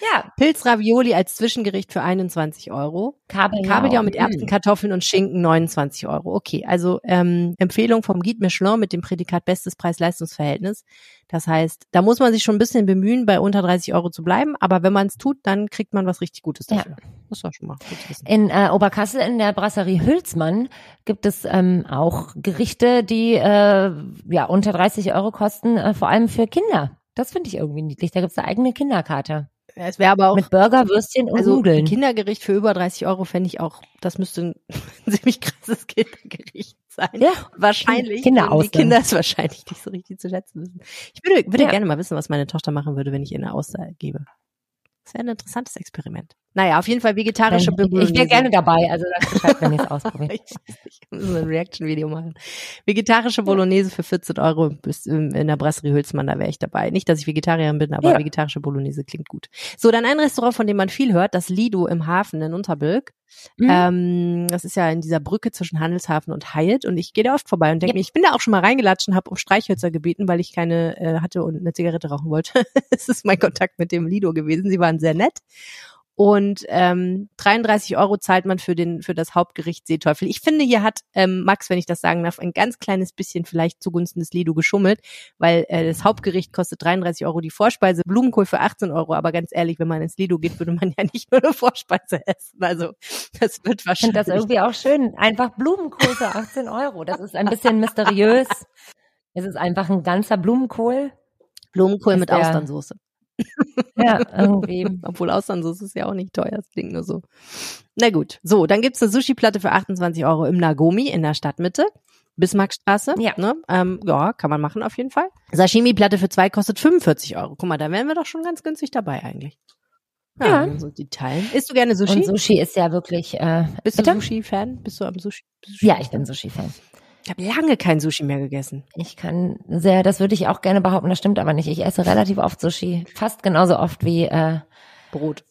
ja, Pilzravioli als Zwischengericht für 21 Euro. Kabeljau. Kabeljau mit. Erbsen, Kartoffeln und Schinken 29 Euro. Okay, also ähm, Empfehlung vom Guide Michelin mit dem Prädikat Bestes Preis-Leistungs-Verhältnis. Das heißt, da muss man sich schon ein bisschen bemühen, bei unter 30 Euro zu bleiben. Aber wenn man es tut, dann kriegt man was richtig Gutes Ja. dafür. Das war schon mal gut wissen. In äh, Oberkassel in der Brasserie Hülsmann gibt es ähm, auch Gerichte, die äh, ja unter 30 Euro kosten, äh, vor allem für Kinder. Das finde ich irgendwie niedlich. Da gibt es eine eigene Kinderkarte. Ja, Es wäre aber auch Mit Burger, Würstchen und Also ein Nudeln. Kindergericht für über 30 Euro fände ich auch, das müsste ein ziemlich krasses Kindergericht sein. Ja, wahrscheinlich. Kinder die. Kinder es wahrscheinlich nicht so richtig zu schätzen wissen. Ich würde, würde Ja. gerne mal wissen, was meine Tochter machen würde, wenn ich ihr eine Auster gebe. Das wäre ein interessantes Experiment. Naja, auf jeden Fall vegetarische Wenn- ich wäre gerne dabei, also das Bescheid, wenn ihr es ausprobiert. Ich wir müssen ein Reaction-Video machen. Vegetarische Bolognese für 14 Euro bis ähm, in der Brasserie Hülsmann, da wäre ich dabei. Nicht, dass ich Vegetarierin bin, aber Ja. vegetarische Bolognese klingt gut. So, dann ein Restaurant, von dem man viel hört, das Lido im Hafen in Unterbilk. Mhm. Ähm, das ist ja in dieser Brücke zwischen Handelshafen und Hyatt und ich gehe da oft vorbei und denke Ja. mir, ich bin da auch schon mal reingelatscht und habe um Streichhölzer gebeten, weil ich keine äh, hatte und eine Zigarette rauchen wollte. Es ist mein Kontakt mit dem Lido gewesen. Sie waren sehr nett. Und ähm, 33 Euro zahlt man für den für das Hauptgericht Seeteufel. Ich finde, hier hat ähm, Max, wenn ich das sagen darf, ein ganz kleines bisschen vielleicht zugunsten des Lido geschummelt, weil äh, das Hauptgericht kostet 33 Euro die Vorspeise, Blumenkohl für 18 Euro. Aber ganz ehrlich, wenn man ins Lido geht, würde man ja nicht nur eine Vorspeise essen. Also das wird Ich wahrscheinlich. finde das irgendwie auch schön. Einfach Blumenkohl für 18 Euro. Das ist ein bisschen mysteriös. Es ist einfach ein ganzer Blumenkohl. Blumenkohl mit Austernsoße. Ja, irgendwie. Obwohl Austernsoße ist ja auch nicht teuer, das klingt nur so. Na gut, so, dann gibt's eine Sushi-Platte für 28 Euro im Nagomi in der Stadtmitte. Bismarckstraße. Ja. Ne? Ähm, ja, kann man machen auf jeden Fall. Sashimi-Platte für zwei kostet 45 Euro. Guck mal, da wären wir doch schon ganz günstig dabei eigentlich. Ja. so die Teilen. Isst du gerne Sushi? Und Sushi ist ja wirklich. Äh, Bist du bitte? Sushi-Fan? Bist du am Sushi? Sushi? Ja, ich bin Sushi-Fan. Ich habe lange kein Sushi mehr gegessen. Ich kann sehr, das würde ich auch gerne behaupten, das stimmt aber nicht. Ich esse relativ oft Sushi. Fast genauso oft wie, äh, Brot.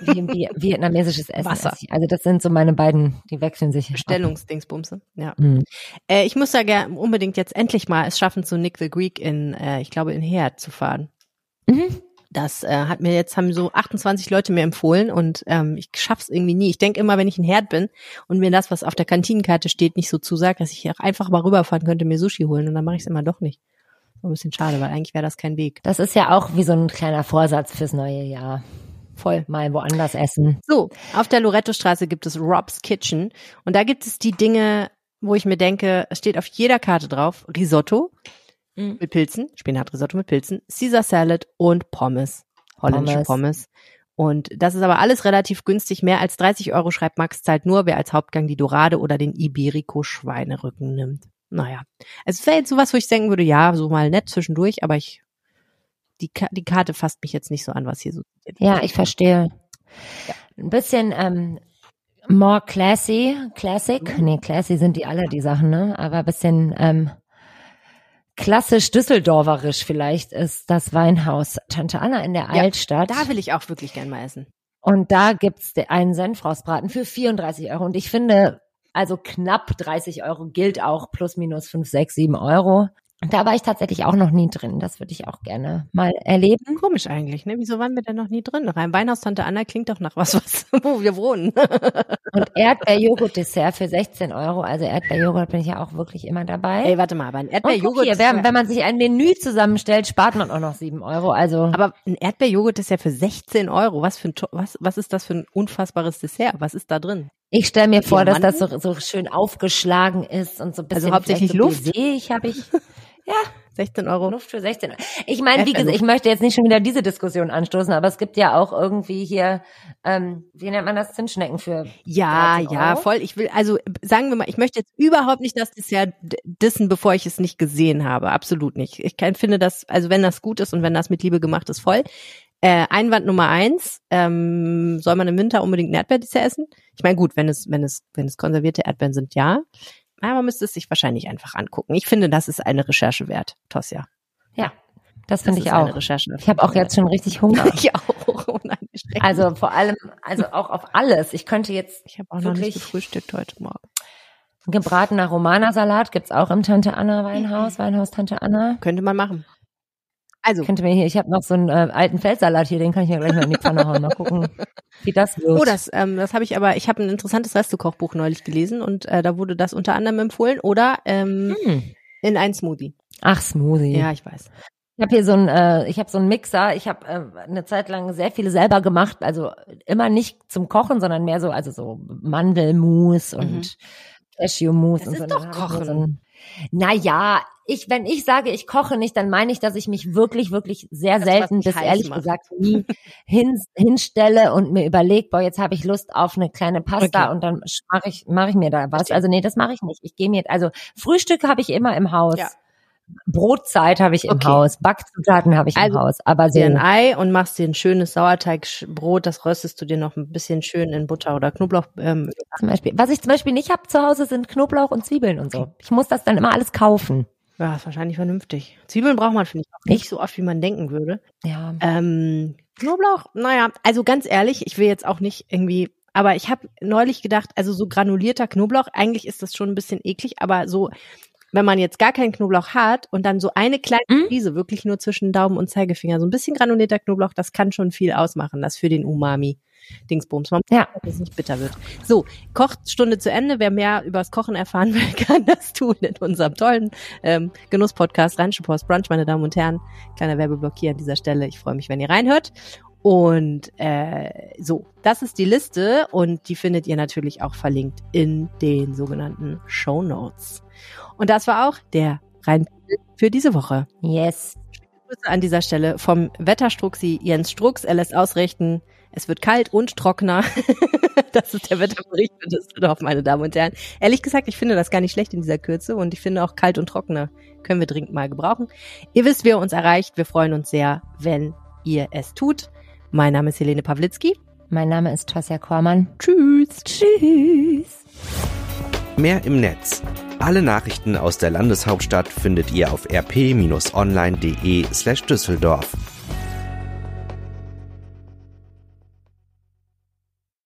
Wie, wie, vietnamesisches Essen. Wasser. Also das sind so meine beiden, die wechseln sich. Bestellungsdingsbumse. Ja. Mhm. Äh, ich muss da gerne unbedingt jetzt endlich mal es schaffen, zu Nick the Greek in, äh, ich glaube, in Herd zu fahren. Mhm. Das äh, hat mir jetzt, haben so 28 Leute mir empfohlen und ähm, ich schaff's irgendwie nie. Ich denke immer, wenn ich in Herd bin und mir das, was auf der Kantinenkarte steht, nicht so zusagt, dass ich auch einfach mal rüberfahren könnte, mir Sushi holen und dann mache ich es immer doch nicht. So ein bisschen schade, weil eigentlich wäre das kein Weg. Das ist ja auch wie so ein kleiner Vorsatz fürs neue Jahr. Voll. Mal woanders essen. So, auf der Loretto-Straße gibt es Rob's Kitchen und da gibt es die Dinge, wo ich mir denke, es steht auf jeder Karte drauf, Risotto Mhm. mit Pilzen, Spinatrisotto mit Pilzen, Caesar Salad und Pommes, holländische Pommes. Pommes. Und das ist aber alles relativ günstig. Mehr als 30 Euro schreibt Max zahlt nur, wer als Hauptgang die Dorade oder den Iberico Schweinerücken nimmt. Naja, es wäre jetzt sowas, wo ich denken würde, ja, so mal nett zwischendurch, aber ich, die, die Karte fasst mich jetzt nicht so an, was hier so. Ja, ich verstehe. Ein bisschen ähm, more classy, classic. Nee, classy sind die alle, die Sachen, ne? Aber ein bisschen ähm, klassisch Düsseldorferisch vielleicht ist das Weinhaus Tante Anna in der Ja, Altstadt. Da will ich auch wirklich gern mal essen. Und da gibt's einen Senfrausbraten für 34 Euro. Und ich finde, also knapp 30 Euro gilt auch plus minus 5, 6, 7 Euro. Da war ich tatsächlich auch noch nie drin. Das würde ich auch gerne mal erleben. Komisch eigentlich, ne? Wieso waren wir denn noch nie drin? Rein Weinhaus Tante Anna klingt doch nach was, was wo wir wohnen. Und Erdbeerjoghurt-Dessert für 16 Euro. Also Erdbeerjoghurt bin ich ja auch wirklich immer dabei. Ey, warte mal, aber ein Erdbeerjoghurt wenn, wenn man sich ein Menü zusammenstellt, spart man auch noch 7 Euro. Also aber ein Erdbeerjoghurt ist ja für 16 Euro. Was für ein, was, was ist das für ein unfassbares Dessert? Was ist da drin? ich stelle mir vor, dass das so, so schön aufgeschlagen ist und so ein bisschen Also hauptsächlich so Luft? Ich habe ich 16 Euro. Luft für 16. Ich meine, wie gesagt, ich möchte jetzt nicht schon wieder diese Diskussion anstoßen, aber es gibt ja auch irgendwie hier, ähm, wie nennt man das, Zimtschnecken für Ja, 13 ja, Euro? voll. Ich will, also sagen wir mal, ich möchte jetzt überhaupt nicht das Dessert dissen, bevor ich es nicht gesehen habe. Absolut nicht. Ich kann, finde das, also wenn das gut ist und wenn das mit Liebe gemacht ist, voll. Äh, Einwand Nummer eins, ähm, soll man im Winter unbedingt ein Erdbeerdessert essen? Ich meine, gut, wenn es, wenn es, wenn es konservierte Erdbeeren sind, ja. Aber man müsste es sich wahrscheinlich einfach angucken. Ich finde, das ist eine Recherche wert, Tosja. Ja, das finde ich auch. Ich habe auch jetzt schon richtig Hunger. Ich auch. Oh nein, wie schrecklich. Also vor allem, also auch auf alles. Ich könnte jetzt ich habe auch noch nicht gefrühstückt heute Morgen. gebratener Romana-Salat gibt's auch im Tante Anna Weinhaus, Weinhaus Tante Anna. Könnte man machen. Also, Könnte mir hier, ich habe noch so einen äh, alten Feldsalat hier, den kann ich mir gleich mal in die Pfanne hauen. Mal gucken, wie das wird. Oh, das, ähm, das habe ich aber, ich habe ein interessantes Restekochbuch neulich gelesen und äh, da wurde das unter anderem empfohlen oder ähm, Hm. in ein Smoothie. Ach, Smoothie. Ja, ich weiß. Ich habe hier so ein, äh, ich habe so einen Mixer. Ich habe äh, eine Zeit lang sehr viele selber gemacht, also immer nicht zum Kochen, sondern mehr so, also so Mandelmus und Mhm. Cashewmus Das und ist so. doch Kochen. Naja, ich, wenn ich sage, ich koche nicht, dann meine ich, dass ich mich wirklich, wirklich sehr was selten bis ehrlich machst. gesagt nie hin, hinstelle und mir überlege, boah, jetzt habe ich Lust auf eine kleine Pasta Okay. und dann mache ich, mache ich mir da was. Also nee, das mache ich nicht. Ich gehe mir, also Frühstück habe ich immer im Haus. Ja. Brotzeit habe ich im Okay. Haus, Backzutaten habe ich Also, im Haus, aber so Dir ein Ei und machst dir ein schönes Sauerteigbrot, das röstest du dir noch ein bisschen schön in Butter oder Knoblauch. Ähm, zum Beispiel. Was ich zum Beispiel nicht habe zu Hause sind Knoblauch und Zwiebeln und so. Ich muss das dann immer alles kaufen. ja, ist wahrscheinlich vernünftig. Zwiebeln braucht man, finde ich, auch nicht so oft, wie man denken würde. Ja. Ähm, Knoblauch, naja, also ganz ehrlich, ich will jetzt auch nicht irgendwie, aber ich habe neulich gedacht, also so granulierter Knoblauch, eigentlich ist das schon ein bisschen eklig, aber so, wenn man jetzt gar keinen Knoblauch hat und dann so eine kleine Mhm. Prise, wirklich nur zwischen Daumen und Zeigefinger, so ein bisschen granulierter Knoblauch, das kann schon viel ausmachen, das für den Umami. Dingsbums. Man Ja. dass es nicht bitter wird. So, Kochstunde zu Ende. Wer mehr über das Kochen erfahren will, kann das tun in unserem tollen ähm, Genuss-Podcast Rheinische Post Brunch, meine Damen und Herren. Kleiner Werbeblock hier an dieser Stelle. Ich freue mich, wenn ihr reinhört. Und äh, so, das ist die Liste und die findet ihr natürlich auch verlinkt in den sogenannten Show Notes. Und das war auch der Rein für diese Woche. Yes. Grüße an dieser Stelle vom Wetterstruxi Jens Strux. Er lässt ausrichten, es wird kalt und trockener. das ist der Wetterbericht für Düsseldorf, meine Damen und Herren. Ehrlich gesagt, ich finde das gar nicht schlecht in dieser Kürze und ich finde auch kalt und trockener können wir dringend mal gebrauchen. Ihr wisst, wer uns erreicht. Wir freuen uns sehr, wenn ihr es tut. Mein Name ist Helene Pawlitzki. Mein Name ist Tosja Kormann. Tschüss. Tschüss. Mehr im Netz. Alle Nachrichten aus der Landeshauptstadt findet ihr auf rp-online.de slash Düsseldorf.